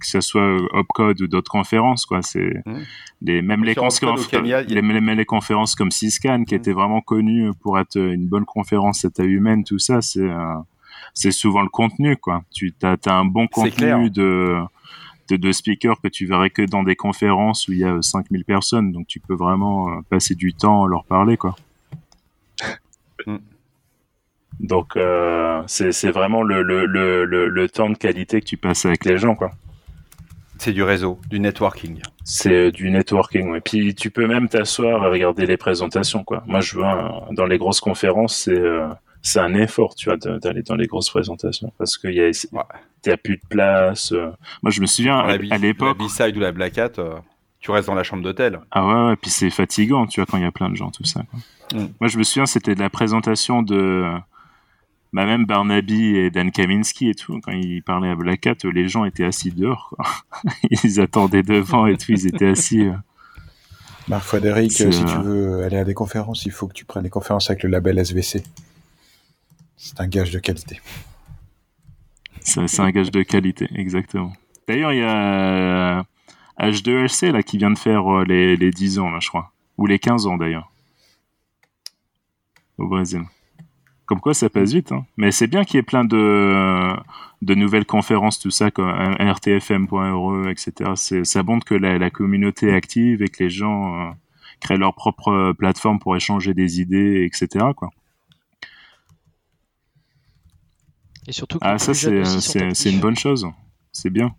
que ce soit Opcode ou d'autres conférences, quoi. C'est mmh. les, même les, conférences, les, les, conférences comme Syscan, qui mmh. étaient vraiment connues pour être une bonne conférence à taille humaine, tout ça, c'est c'est souvent le contenu, quoi. Tu as, as un bon contenu de, de, de speakers que tu verrais que dans des conférences où il y a 5000 personnes, donc tu peux vraiment euh, passer du temps à leur parler, quoi. (laughs) Mm. Donc euh, c'est vraiment le, le, le, le, temps de qualité que tu passes avec les gens, quoi. C'est du réseau, du networking. C'est du networking, et puis tu peux même t'asseoir et regarder les présentations, quoi. Moi, je vois dans les grosses conférences, c'est euh, c'est un effort, tu vois, d'aller dans les grosses présentations parce qu'il y a, ouais. plus de place. Euh. Moi, je me souviens à, l'époque. La B-side ou la Black Hat, euh, tu restes dans la chambre d'hôtel. Ah ouais, ouais, puis c'est fatigant, tu vois, quand il y a plein de gens, tout ça. Mm. Moi, je me souviens, c'était de la présentation de. Bah, même Barnaby et Dan Kaminski et tout, quand ils parlaient à Black Hat, les gens étaient assis dehors, quoi. (laughs) ils attendaient devant et tout, ils étaient assis. Euh. Marc Frédéric, si tu veux aller à des conférences, il faut que tu prennes des conférences avec le label SVC. C'est un gage de qualité. C'est un gage de qualité, exactement. D'ailleurs, il y a H2LC là, qui vient de faire euh, les, les 10 ans, je crois. Ou les 15 ans, d'ailleurs. Au Brésil. Comme quoi, ça passe vite. Hein. Mais c'est bien qu'il y ait plein de, nouvelles conférences, tout ça, comme rtfm.re, etc. Ça montre que la, la, communauté est active et que les gens euh, créent leur propre plateforme pour échanger des idées, etc. Et surtout ah, ça, c'est une bonne chose. C'est bien.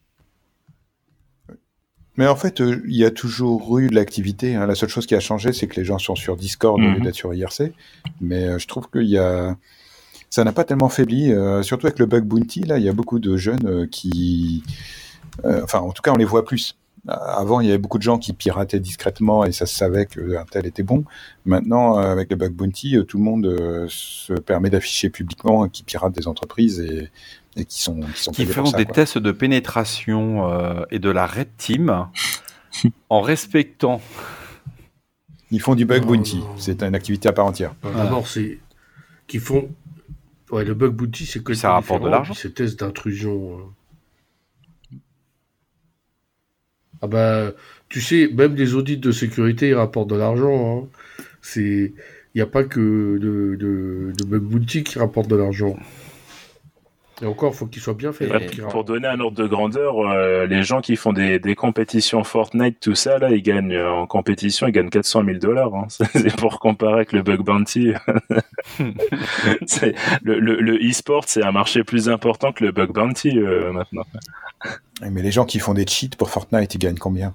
Mais en fait, euh, il y a toujours eu de l'activité. Hein. La seule chose qui a changé, c'est que les gens sont sur Discord au lieu mhm. d'être sur IRC. Mais euh, je trouve qu'il y a. Ça n'a pas tellement faibli, euh, surtout avec le bug bounty. Là, il y a beaucoup de jeunes qui. enfin, en tout cas, on les voit plus. Avant, il y avait beaucoup de gens qui pirataient discrètement et ça se savait qu'un tel était bon. Maintenant, euh, avec le bug bounty, euh, tout le monde euh, se permet d'afficher publiquement qui piratent des entreprises et, qui sont qui, sont qui font des tests de pénétration et de la red team (laughs) en respectant. Ils font du bug bounty. C'est une activité à part entière. D'abord, c'est qu'ils font. Ouais, le bug bounty, c'est que ça rapporte de l'argent. Ces tests d'intrusion. Ah bah, tu sais, même des audits de sécurité, ils rapportent de l'argent. Hein. C'est, il n'y a pas que de, de, de bug bounty qui rapporte de l'argent. Et encore, il faut qu'il soit bien fait. pour donner un ordre de grandeur, euh, les gens qui font des, des, compétitions Fortnite, tout ça, là, ils gagnent euh, en compétition, ils gagnent 400 000 dollars. Hein. (laughs) C'est pour comparer avec le bug bounty. (laughs) le e-sport, c'est un marché plus important que le bug bounty euh, maintenant. Mais les gens qui font des cheats pour Fortnite, ils gagnent combien?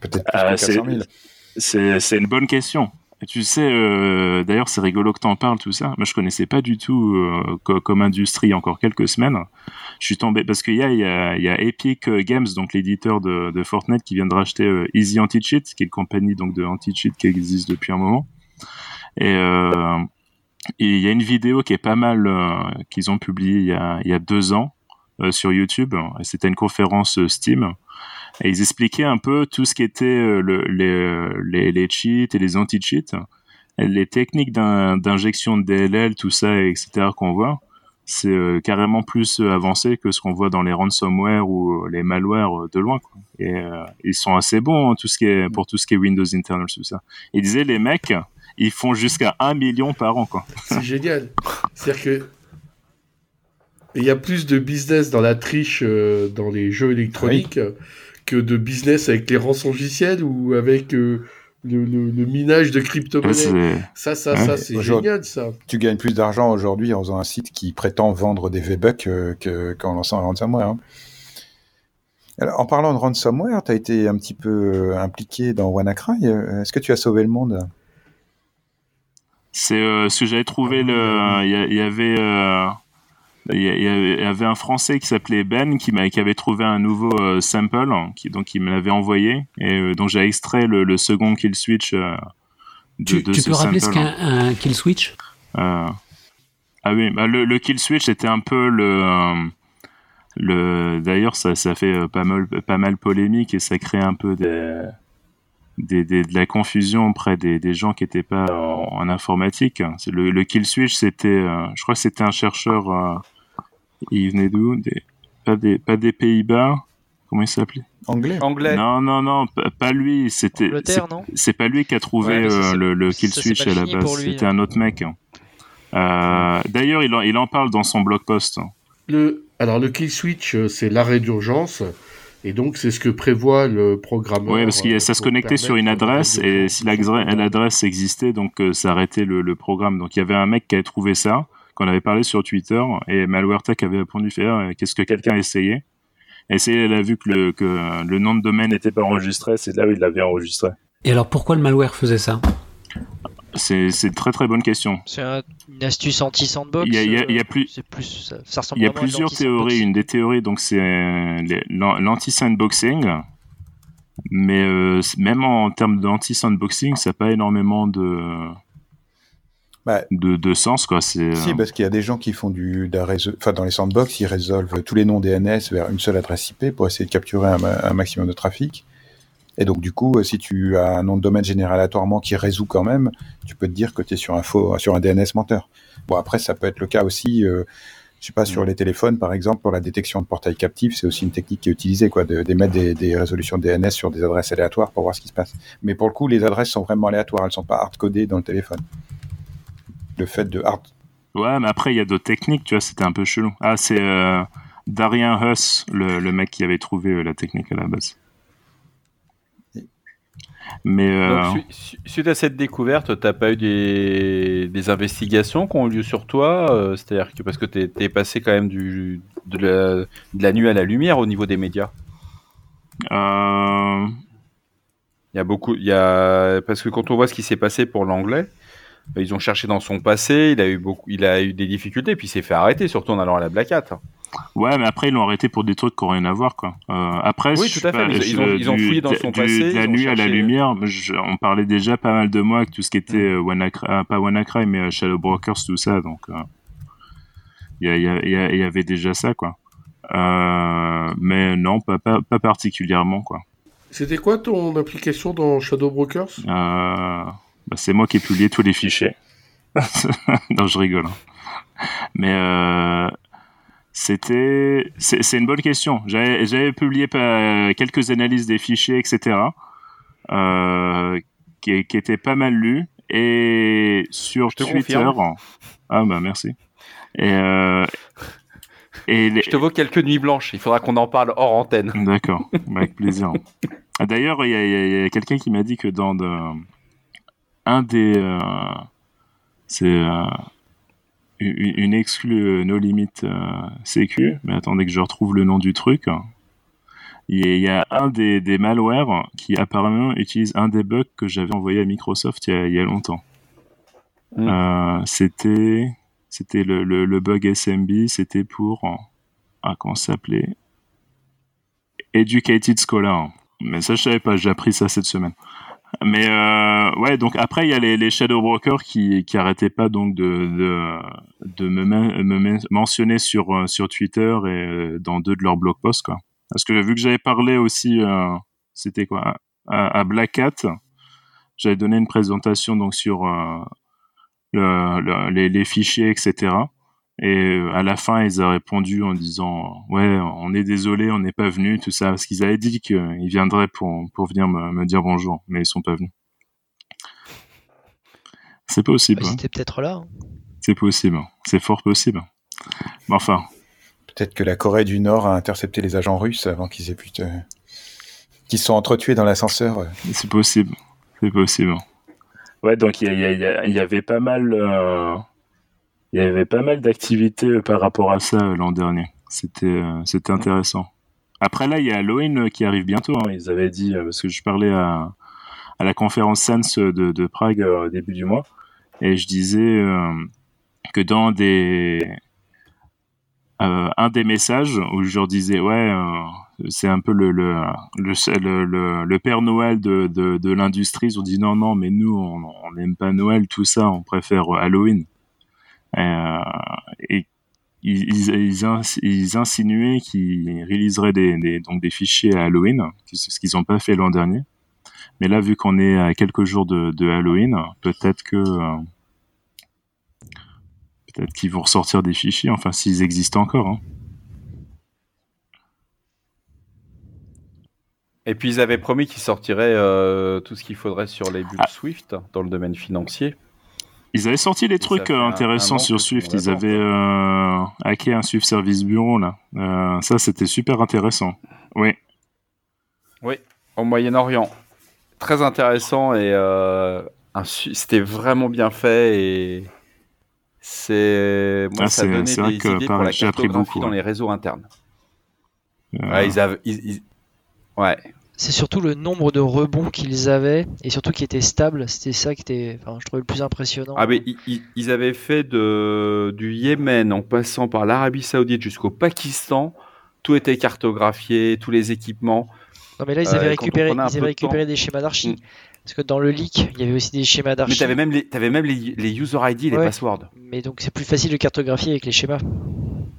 Peut-être plus ah, que 400 000. C'est une bonne question. Tu sais, euh, d'ailleurs, c'est rigolo que t'en parles, tout ça. Moi, je connaissais pas du tout euh, comme industrie encore quelques semaines. Je suis tombé parce qu'il y a, y, y a Epic Games, donc l'éditeur de, Fortnite, qui vient de racheter euh, Easy Anti-Cheat, qui est une compagnie donc de anti-cheat qui existe depuis un moment. Et euh, il y a une vidéo qui est pas mal qu'ils ont publiée il y a deux ans sur YouTube. C'était une conférence Steam et ils expliquaient un peu tout ce qui était euh, le, les, les, les, cheats et les anti-cheats, les techniques d'injection de DLL, tout ça, etc. qu'on voit. C'est euh, carrément plus euh, avancé que ce qu'on voit dans les ransomware ou les malwares de loin. Quoi. Et ils sont assez bons hein, tout ce qui est, pour tout ce qui est Windows Internal, tout ça. Ils disaient les mecs, ils font jusqu'à 1 million par an. quoi. (laughs) C'est génial. C'est-à-dire que il y a plus de business dans la triche dans les jeux électroniques que de business avec les rançongiciels ou avec euh, le, minage de crypto-monnaies. ça, ça, ça, c'est génial, ça. Tu gagnes plus d'argent aujourd'hui en faisant un site qui prétend vendre des V-Bucks euh, qu'en lançant un ransomware. Hein. Alors, en parlant de ransomware, tu as été un petit peu euh, impliqué dans WannaCry. Est-ce que tu as sauvé le monde? C'est ce que j'avais trouvé. Il y, avait il y, avait un Français qui s'appelait Ben qui, qui avait trouvé un nouveau euh, sample, qui, donc il me l'avait envoyé, et euh, donc j'ai extrait le, second kill switch euh, de, tu, tu peux rappeler ce qu'est un, kill switch? Ah oui, bah, le, kill switch était un peu le... le D'ailleurs, ça, ça fait pas mal, pas mal polémique et ça crée un peu des... Des, de la confusion auprès des, des gens qui n'étaient pas en, informatique. Le, le, kill switch, c'était, je crois que c'était un chercheur il venait d'où des... Pas des, pas des Pays-Bas. Comment il s'appelait Anglais. Anglais. Non, non, non, pas, lui. C'était. C'est pas lui qui a trouvé euh, le, le kill switch à la base. C'était un autre mec. Euh, D'ailleurs, il, en, il en parle dans son blog post. Le, alors, le kill switch, euh, c'est l'arrêt d'urgence. Et donc, c'est ce que prévoit le programme. Oui, parce que ça se connectait sur une adresse, et si l'adresse existait, donc ça arrêtait le, le, programme. Donc, il y avait un mec qui avait trouvé ça qu'on avait parlé sur Twitter et MalwareTech avait répondu faire qu'est-ce que quelqu'un a essayé? Et c'est elle a vu que le, que le nom de domaine n'était pas enregistré, c'est là où il l'avait enregistré. Et alors pourquoi le malware faisait ça? C'est, une très très bonne question. C'est une astuce anti-sandbox. Il y a, il y a, plus, ça, il y a plusieurs théories. Une des théories, donc c'est l'anti-sandboxing. Mais euh, même en termes d'anti-sandboxing, ça n'a pas énormément de, bah, de, sens quoi c'est si euh, parce qu'il y a des gens qui font du enfin dans les sandbox ils résolvent tous les noms DNS vers une seule adresse IP pour essayer de capturer un, maximum de trafic et donc du coup si tu as un nom de domaine généré aléatoirement qui résout quand même tu peux te dire que tu es sur un faux sur un DNS menteur bon après ça peut être le cas aussi euh, je sais pas, sur mm. les téléphones, par exemple, pour la détection de portails captifs, c'est aussi une technique qui est utilisée, quoi, d'émettre des, des, résolutions DNS sur des adresses aléatoires pour voir ce qui se passe. Mais pour le coup, les adresses sont vraiment aléatoires, elles sont pas hard-codées dans le téléphone le fait de hard. Ouais, mais après, il y a d'autres techniques, tu vois, c'était un peu chelou. Ah, c'est euh, Darien Huss, le, le, mec qui avait trouvé euh, la technique à la base. Mais euh... suite à cette découverte, t'as pas eu des, des, investigations qui ont eu lieu sur toi euh, C'est-à-dire que parce que t'es es passé quand même du, de, la, de, la, nuit à la lumière au niveau des médias. Euh... Il y a beaucoup, il y a parce que quand on voit ce qui s'est passé pour l'anglais, ils ont cherché dans son passé, il a eu beaucoup, il a eu des difficultés, puis il s'est fait arrêter, surtout en allant à la Black Hat. Ouais, mais après ils l'ont arrêté pour des trucs qui n'ont rien à voir, quoi. Euh, après, oui, tout à fait. ils, ont, fouillé dans son passé. De la nuit à la lumière, on parlait déjà pas mal de moi avec tout ce qui était euh, WannaCry, euh, pas WannaCry, mais Shadow Brokers, tout ça, donc il y, y, avait déjà ça, quoi. mais non, pas, pas, pas particulièrement, quoi. C'était quoi ton application dans Shadow Brokers? Bah, c'est moi qui ai publié tous les fichiers. (laughs) non, je rigole. Hein. Mais euh, c'était, c'est une bonne question. J'avais publié quelques analyses des fichiers, etc., euh, qui, qui étaient pas mal lus. Et sur Twitter, ah bah merci. Et, euh, et Je te vois quelques nuits blanches. Il faudra qu'on en parle hors antenne. D'accord, avec plaisir. (laughs) D'ailleurs, il y a, quelqu'un qui m'a dit que dans de, un des. Euh, c'est euh, une, exclue euh, No Limit Sécu. Mais attendez que je retrouve le nom du truc. il y a un des, des malwares qui apparemment utilise un des bugs que j'avais envoyé à Microsoft il y a, longtemps. Euh, c'était c'était le, le, bug SMB, c'était pour ah, comment ça s'appelait? Educated Scholar. Mais ça je savais pas, j'ai appris ça cette semaine. Mais euh, ouais, donc après il y a les, les shadow brokers qui qui arrêtaient pas donc de de, de me, me, mentionner sur euh, sur Twitter et euh, dans deux de leurs blog posts quoi. Parce que vu que j'avais parlé aussi, euh, c'était quoi, à, Black Hat, j'avais donné une présentation donc sur euh, le, les, les, fichiers, etc. Et euh, à la fin, ils ont répondu en disant ouais, on est désolé, on n'est pas venu, tout ça, parce qu'ils avaient dit qu'ils viendraient pour pour venir me, me, dire bonjour, mais ils sont pas venus. C'est possible. Bah, ils étaient peut-être là. Hein. C'est possible, c'est fort possible. Mais enfin, Peut-être que la Corée du Nord a intercepté les agents russes avant qu'ils aient pu te... qu'ils se sont entretués dans l'ascenseur. C'est possible, c'est possible. Ouais, donc il y, y, avait pas mal, euh, il y avait pas mal d'activités euh, par rapport à ça euh, l'an dernier. C'était, c'était intéressant. Après là, il y a Halloween qui arrive bientôt. Hein. Ils avaient dit parce que je parlais à, à la conférence Sans de, de Prague au début du mois et je disais que dans des euh, un des messages où je leur disais ouais euh, c'est un peu le le, le, le, Père Noël de, de, de l'industrie ils ont dit non non mais nous on n'aime pas Noël tout ça on préfère Halloween euh, et ils, ils, ils, insinuaient qu'ils réaliseraient des, des, donc des fichiers à Halloween ce qu'ils n'ont pas fait l'an dernier mais là vu qu'on est à quelques jours de, de Halloween peut-être que euh, Peut-être qu'ils vont ressortir des fichiers, enfin s'ils existent encore. Hein. Et puis ils avaient promis qu'ils sortiraient euh, tout ce qu'il faudrait sur les bulles ah. Swift dans le domaine financier. Ils avaient sorti des trucs euh, intéressants sur Swift. Ils avaient euh, hacké un Swift Service Bureau là. ça c'était super intéressant. Oui. Oui, au Moyen-Orient. Très intéressant et c'était vraiment bien fait et c'est moi ah, ça donnait des idées pour la cartographie dans les réseaux internes. Euh. Ouais, ils avaient, ouais. C'est surtout le nombre de rebonds qu'ils avaient et surtout qui étaient stables. C'était ça qui était, enfin, je trouvais le plus impressionnant. Ah mais ils, avaient fait de du Yémen en passant par l'Arabie Saoudite jusqu'au Pakistan, tout était cartographié, tous les équipements. Non mais là ils avaient euh, récupéré, ils avaient récupéré des schémas d'archi. Mm. Parce que dans le leak, il y avait aussi des schémas d'archi. Mais tu avais même les, avais même les, user ID, les passwords. Mais donc c'est plus facile de cartographier avec les schémas.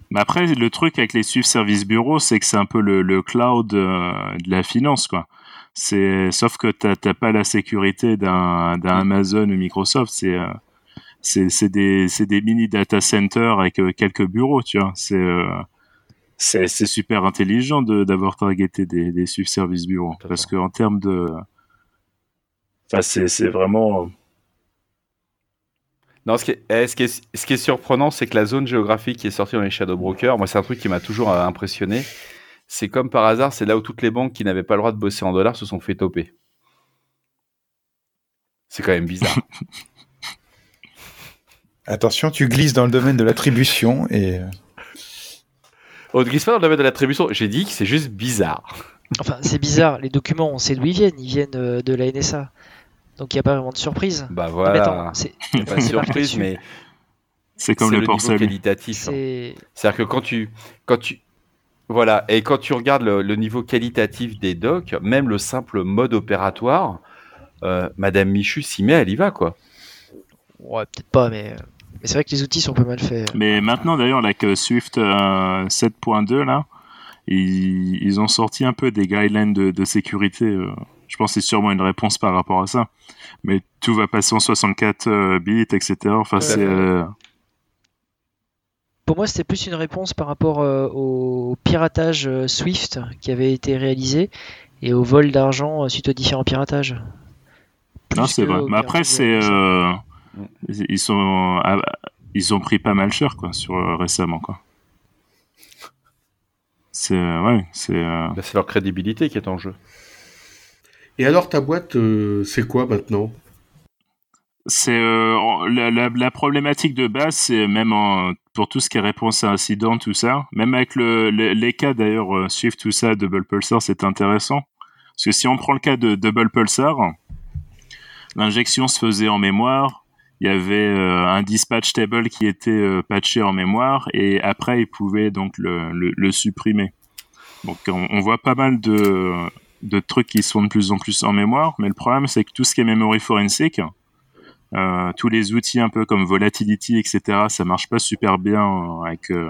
Mais après, le truc avec les Swift Service Bureau, c'est que c'est un peu le, cloud euh, de la finance, quoi. C'est sauf que t'as pas la sécurité d'un Amazon ou Microsoft. C'est euh, c'est des c'est des mini data centers avec euh, quelques bureaux, tu vois. C'est c'est super intelligent d'avoir targeté des, des Swift Service Bureau parce que en termes de Enfin, c'est vraiment. Euh, non, ce qui est, eh, ce qui est, ce qui est surprenant, c'est que la zone géographique qui est sortie dans les Shadow Brokers, moi, c'est un truc qui m'a toujours euh, impressionné. C'est comme par hasard, c'est là où toutes les banques qui n'avaient pas le droit de bosser en dollars se sont fait toper. C'est quand même bizarre. (laughs) Attention, tu glisses dans le domaine de l'attribution et. Euh, On ne glisse pas dans le domaine de l'attribution. J'ai dit que c'est juste bizarre. Enfin, c'est bizarre. Les documents, on sait d'où ils viennent. Ils viennent de la NSA. Donc il n'y a pas vraiment de surprise. Bah voilà. C'est pas de (laughs) surprise, mais c'est comme le, le qualitatif. Hein. C'est-à-dire que quand tu, quand tu, voilà, et quand tu regardes le, niveau qualitatif des docs, même le simple mode opératoire, euh, Madame Michu s'y met, elle y va quoi. Ouais, peut-être pas, mais, mais c'est vrai que les outils sont pas mal faits. Mais maintenant d'ailleurs, avec Swift 7.2 euh, là, ils, ils, ont sorti un peu des guidelines de, de sécurité. Euh, je pense que c'est sûrement une réponse par rapport à ça. Mais tout va passer en 64 euh, bits, etc. Enfin, c'est. Euh, Pour moi, c'était plus une réponse par rapport euh, au piratage Swift qui avait été réalisé et au vol d'argent suite aux différents piratages. non, c'est vrai. Mais après, c'est. Ils sont. Ah, ils ont pris pas mal cher, quoi, sur, récemment, quoi. C'est. Ouais, c'est. Bah, c'est leur crédibilité qui est en jeu. Et alors ta boîte, euh, c'est quoi maintenant? C'est euh, la, problématique de base, c'est même pour tout ce qui est réponse à incident, tout ça. Même avec le, les cas d'ailleurs, euh, suivre tout ça, Double Pulsar, c'est intéressant. Parce que si on prend le cas de Double Pulsar, l'injection se faisait en mémoire, il y avait un dispatch table qui était patché en mémoire et après il pouvait donc le, supprimer. Donc on, voit pas mal de, de trucs qui sont de plus en plus en mémoire, mais le problème c'est que tout ce qui est memory forensic, euh, tous les outils un peu comme Volatility, etc., ça marche pas super bien avec euh,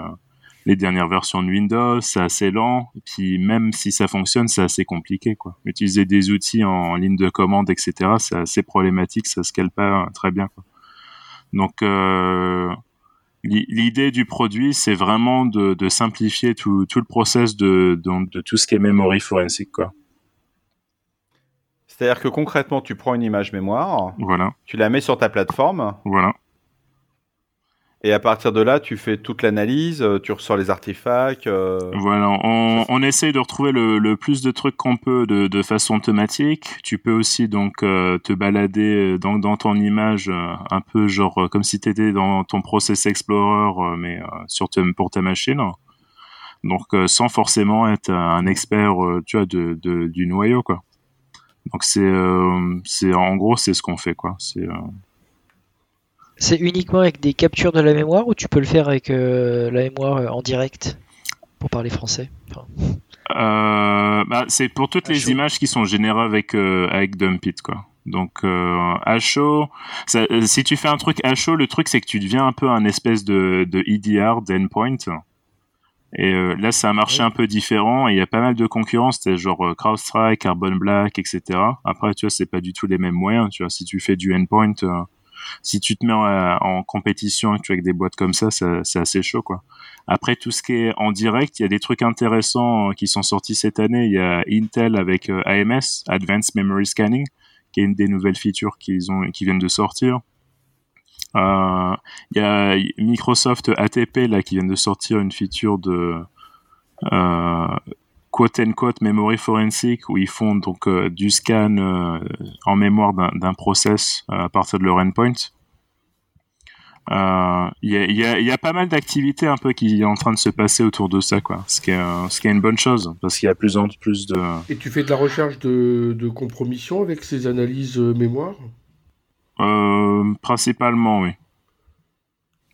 les dernières versions de Windows, c'est assez lent, et puis même si ça fonctionne, c'est assez compliqué. Quoi. Utiliser des outils en, ligne de commande, etc., c'est assez problématique, ça se cale pas très bien. Donc euh, l'idée du produit, c'est vraiment de, simplifier tout, le process de, de, de, tout ce qui est memory forensic. Quoi. C'est-à-dire que concrètement, tu prends une image mémoire, voilà. tu la mets sur ta plateforme, voilà. Et à partir de là, tu fais toute l'analyse, euh, tu ressors les artefacts. Euh, voilà, on, on, essaye de retrouver le, le plus de trucs qu'on peut de, de, façon automatique. Tu peux aussi donc euh, te balader dans, dans ton image un peu genre comme si tu étais dans ton Process Explorer, mais sur pour ta machine. Donc sans forcément être un expert, tu vois, de, de, du noyau quoi. Donc c'est, euh, c'est en gros c'est ce qu'on fait quoi. C'est euh, c'est uniquement avec des captures de la mémoire ou tu peux le faire avec euh, la mémoire en direct pour parler français? Bah, C'est pour toutes les images qui sont générées avec, avec Dumpit. Quoi. Donc à chaud, si tu fais un truc à chaud, le truc c'est que tu deviens un peu un espèce de, de EDR, d'endpoint. Et euh, là, c'est un marché un peu différent. Il y a pas mal de concurrence, c'est genre euh, CrowdStrike, Carbon Black, etc. Après, tu vois, c'est pas du tout les mêmes moyens. Tu vois, si tu fais du endpoint, euh, si tu te mets en, compétition tu avec des boîtes comme ça, c'est assez chaud, quoi. Après, tout ce qui est en direct, il y a des trucs intéressants qui sont sortis cette année. Il y a Intel avec AMS, Advanced Memory Scanning, qui est une des nouvelles features qu'ils ont, qui viennent de sortir. Il euh, y a Microsoft ATP là qui vient de sortir une feature de euh, quote unquote memory forensic où ils font donc euh, du scan en mémoire d'un process à partir de leur endpoint. Il y, a, y, a, pas mal d'activités un peu qui est en train de se passer autour de ça, quoi. Ce qui est, ce qui est une bonne chose, parce qu'il y a plus en plus de. Et tu fais de la recherche de, de compromission avec ces analyses mémoire? Euh, principalement, oui.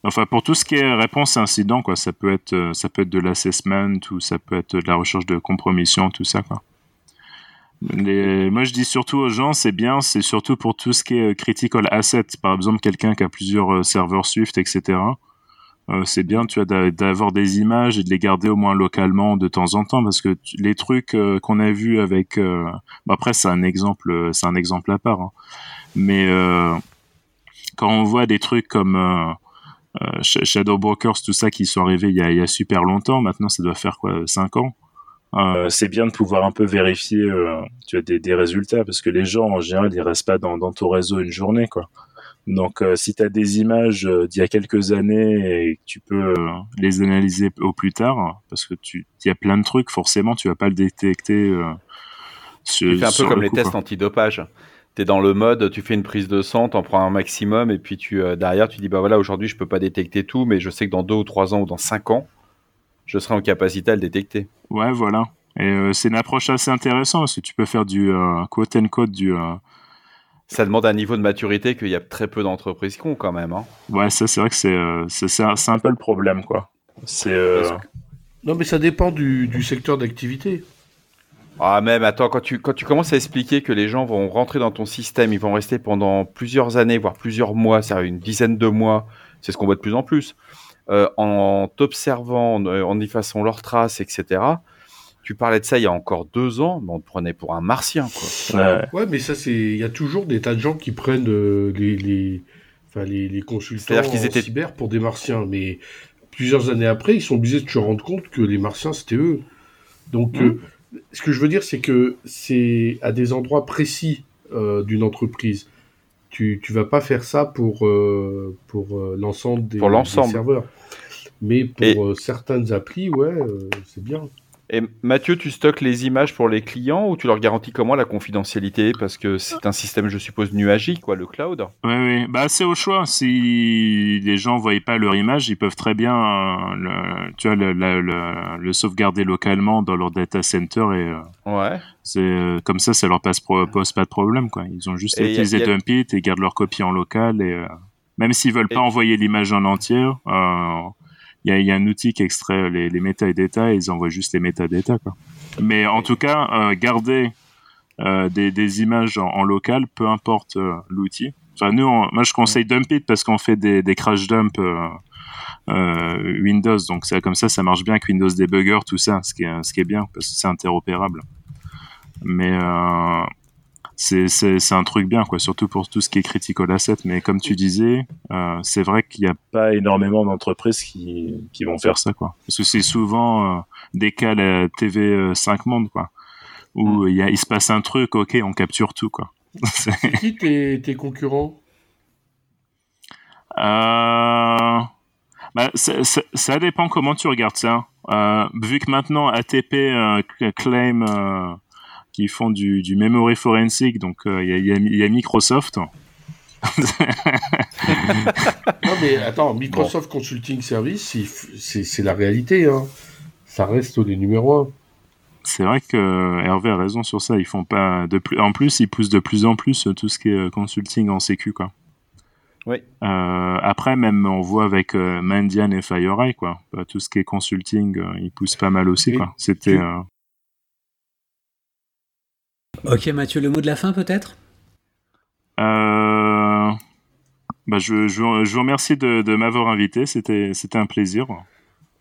Enfin, pour tout ce qui est réponse à incident, quoi, ça peut être, euh, ça peut être de l'assessment ou ça peut être de la recherche de compromission, tout ça, quoi. Moi, je dis surtout aux gens, c'est bien, c'est surtout pour tout ce qui est critical asset. Par exemple, quelqu'un qui a plusieurs euh, serveurs Swift, etc. c'est bien, tu vois, d'avoir des images et de les garder au moins localement de temps en temps, parce que les trucs qu'on a vus avec, bah, après, c'est un exemple, c'est un exemple à part. Hein. Mais euh, quand on voit des trucs comme euh, euh, Shadow Brokers, tout ça qui sont arrivés il y, a, il y a super longtemps, maintenant ça doit faire quoi 5 ans? Euh, c'est bien de pouvoir un peu vérifier euh, tu as des, des, résultats parce que les gens en général ils restent pas dans, dans ton réseau une journée quoi. Donc euh, si tu as des images d'il y a quelques années et que tu peux les analyser au plus tard parce que tu il y a plein de trucs forcément tu vas pas le détecter sur, tu fais un peu comme les tests antidopage. tu es dans le mode, tu fais une prise de sang, tu en prends un maximum, et puis tu, euh, derrière, tu dis, bah voilà, aujourd'hui, je peux pas détecter tout, mais je sais que dans deux ou trois ans ou dans cinq ans, je serai en capacité à le détecter. Ouais, voilà. Et euh, c'est une approche assez intéressante, parce que tu peux faire du euh, quote and code, du... Ça demande un niveau de maturité qu'il y a très peu d'entreprises qui ont quand même. Hein. Ouais, ça, c'est vrai que c'est, c'est, un, un, peu le problème, quoi. C'est... Non, mais ça dépend du, du secteur d'activité. Ah même, attends, quand tu, quand tu commences à expliquer que les gens vont rentrer dans ton système, ils vont rester pendant plusieurs années, voire plusieurs mois, c'est une dizaine de mois, c'est ce qu'on voit de plus en plus, euh, en t'observant, en, effaçant leurs traces, etc. Tu parlais de ça il y a encore deux ans, mais on te prenait pour un martien, quoi. Ouais, mais ça, c'est, il y a toujours des tas de gens qui prennent euh, les, les, enfin, les, les consultants qu'ils étaient... cyber pour des martiens, mais plusieurs années après, ils sont obligés de se rendre compte que les martiens, c'était eux. Donc, mmh. Ce que je veux dire, c'est que c'est à des endroits précis euh, d'une entreprise. Tu ne vas pas faire ça pour, euh, pour euh, l'ensemble des, serveurs. Mais pour certaines applis, ouais, c'est bien. Et Mathieu, tu stockes les images pour les clients ou tu leur garantis comment la confidentialité Parce que c'est un système, je suppose, nuagique, quoi, le cloud. Oui, oui. Bah, c'est au choix. Si les gens ne voient pas leur image, ils peuvent très bien euh, le, tu vois, le, sauvegarder localement dans leur data center. Et, euh, ouais. C'est, euh, comme ça, ça leur passe, pose pas de problème. Quoi. Ils ont juste utilisé Dumpit et gardent leur copie en local. Et, même s'ils veulent pas envoyer l'image en entière, il y a, un outil qui extrait les, les métadata et ils envoient juste les métadata. Quoi. Mais en tout cas, euh, garder euh, des, images en, local, peu importe euh, l'outil. Enfin, nous, moi, je conseille Dumpit parce qu'on fait des, crash dump Windows, donc c'est comme ça, ça marche bien avec Windows Debugger, tout ça, ce qui est, ce qui est bien parce que c'est interopérable. Mais c'est un truc bien, quoi, surtout pour tout ce qui est critical asset. Mais comme tu disais, euh, c'est vrai qu'il n'y a pas énormément d'entreprises qui, qui vont faire ça, quoi. Parce que c'est souvent euh, des cas la TV 5 Monde, quoi, où mm. il, y a, il se passe un truc, ok, on capture tout, quoi. (laughs) c'est qui tes, tes concurrents? Euh... Bah, ça dépend comment tu regardes ça. Euh, vu que maintenant ATP euh, claim qui font du, du memory forensic, donc il euh, y, y, a Microsoft. (laughs) non mais attends, Microsoft Consulting Service, c'est la réalité. Hein. Ça reste les numéro un. C'est vrai que Hervé a raison sur ça. Ils font pas de plus. En plus, ils poussent de plus en plus tout ce qui est euh, consulting en sécu, quoi. Oui. Euh, après, même on voit avec Mandian et FireEye, quoi. Tout ce qui est consulting, ils poussent pas mal aussi, quoi. C'était. Ok Mathieu, le mot de la fin peut-être? Euh... bah, je, je, je, vous remercie de, de m'avoir invité, c'était un plaisir.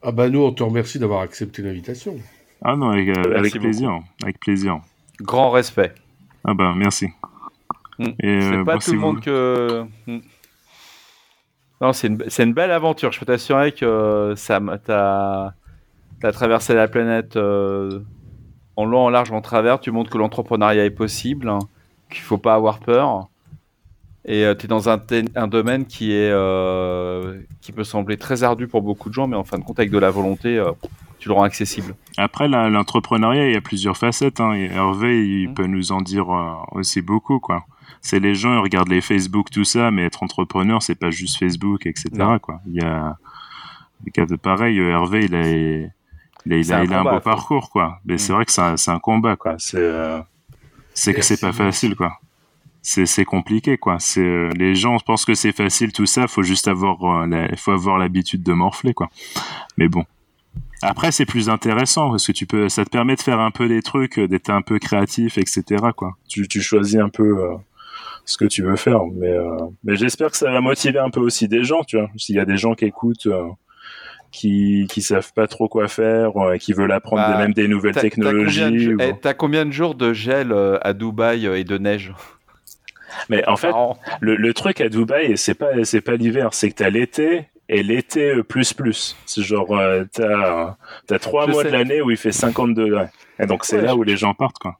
Ah bah nous on te remercie d'avoir accepté l'invitation. Ah non, avec, euh, avec plaisir, avec plaisir. Grand respect. Ah bah merci. Hmm. C'est euh, pas tout le monde que... Hmm. Non, c'est une, une, belle aventure. Je peux t'assurer que ça t'as as traversé la planète euh, en long, en large, en travers, tu montres que l'entrepreneuriat est possible, hein, qu'il faut pas avoir peur. Et euh, tu es dans un, un, domaine qui, est, euh, qui peut sembler très ardu pour beaucoup de gens, mais en fin de compte, avec de la volonté, euh, tu le rends accessible. Après, l'entrepreneuriat, il y a plusieurs facettes. Hein, Hervé, il mmh. peut nous en dire aussi beaucoup. quoi. C'est les gens, ils regardent les Facebook, tout ça, mais être entrepreneur, c'est pas juste Facebook, etc. Quoi. Il y a des cas de il a il a, un, beau parcours, quoi. Mais c'est mm. vrai que c'est un, combat, quoi. C'est euh, c'est que c'est pas facile, quoi. C'est compliqué, quoi. C'est euh, les gens pensent que c'est facile, tout ça. Faut juste avoir, euh, faut avoir l'habitude de morfler, quoi. Mais bon. Après, c'est plus intéressant parce que tu peux, ça te permet de faire un peu des trucs, d'être un peu créatif, etc. Quoi. Tu, tu choisis un peu ce que tu veux faire, mais mais j'espère que ça va motiver un peu aussi des gens, tu vois. S'il y a des gens qui écoutent qui qui savent pas trop quoi faire, euh, qui veulent apprendre bah, même des nouvelles technologies. T'as eh, combien, de jours de gel euh, à Dubaï euh, et de neige? Mais en fait, le, le, truc à Dubaï, c'est pas c'est pas l'hiver, c'est que t'as l'été et l'été plus plus. C'est genre t'as as trois mois de l'année où il fait 50 degrés. Et donc c'est là où les gens partent quoi.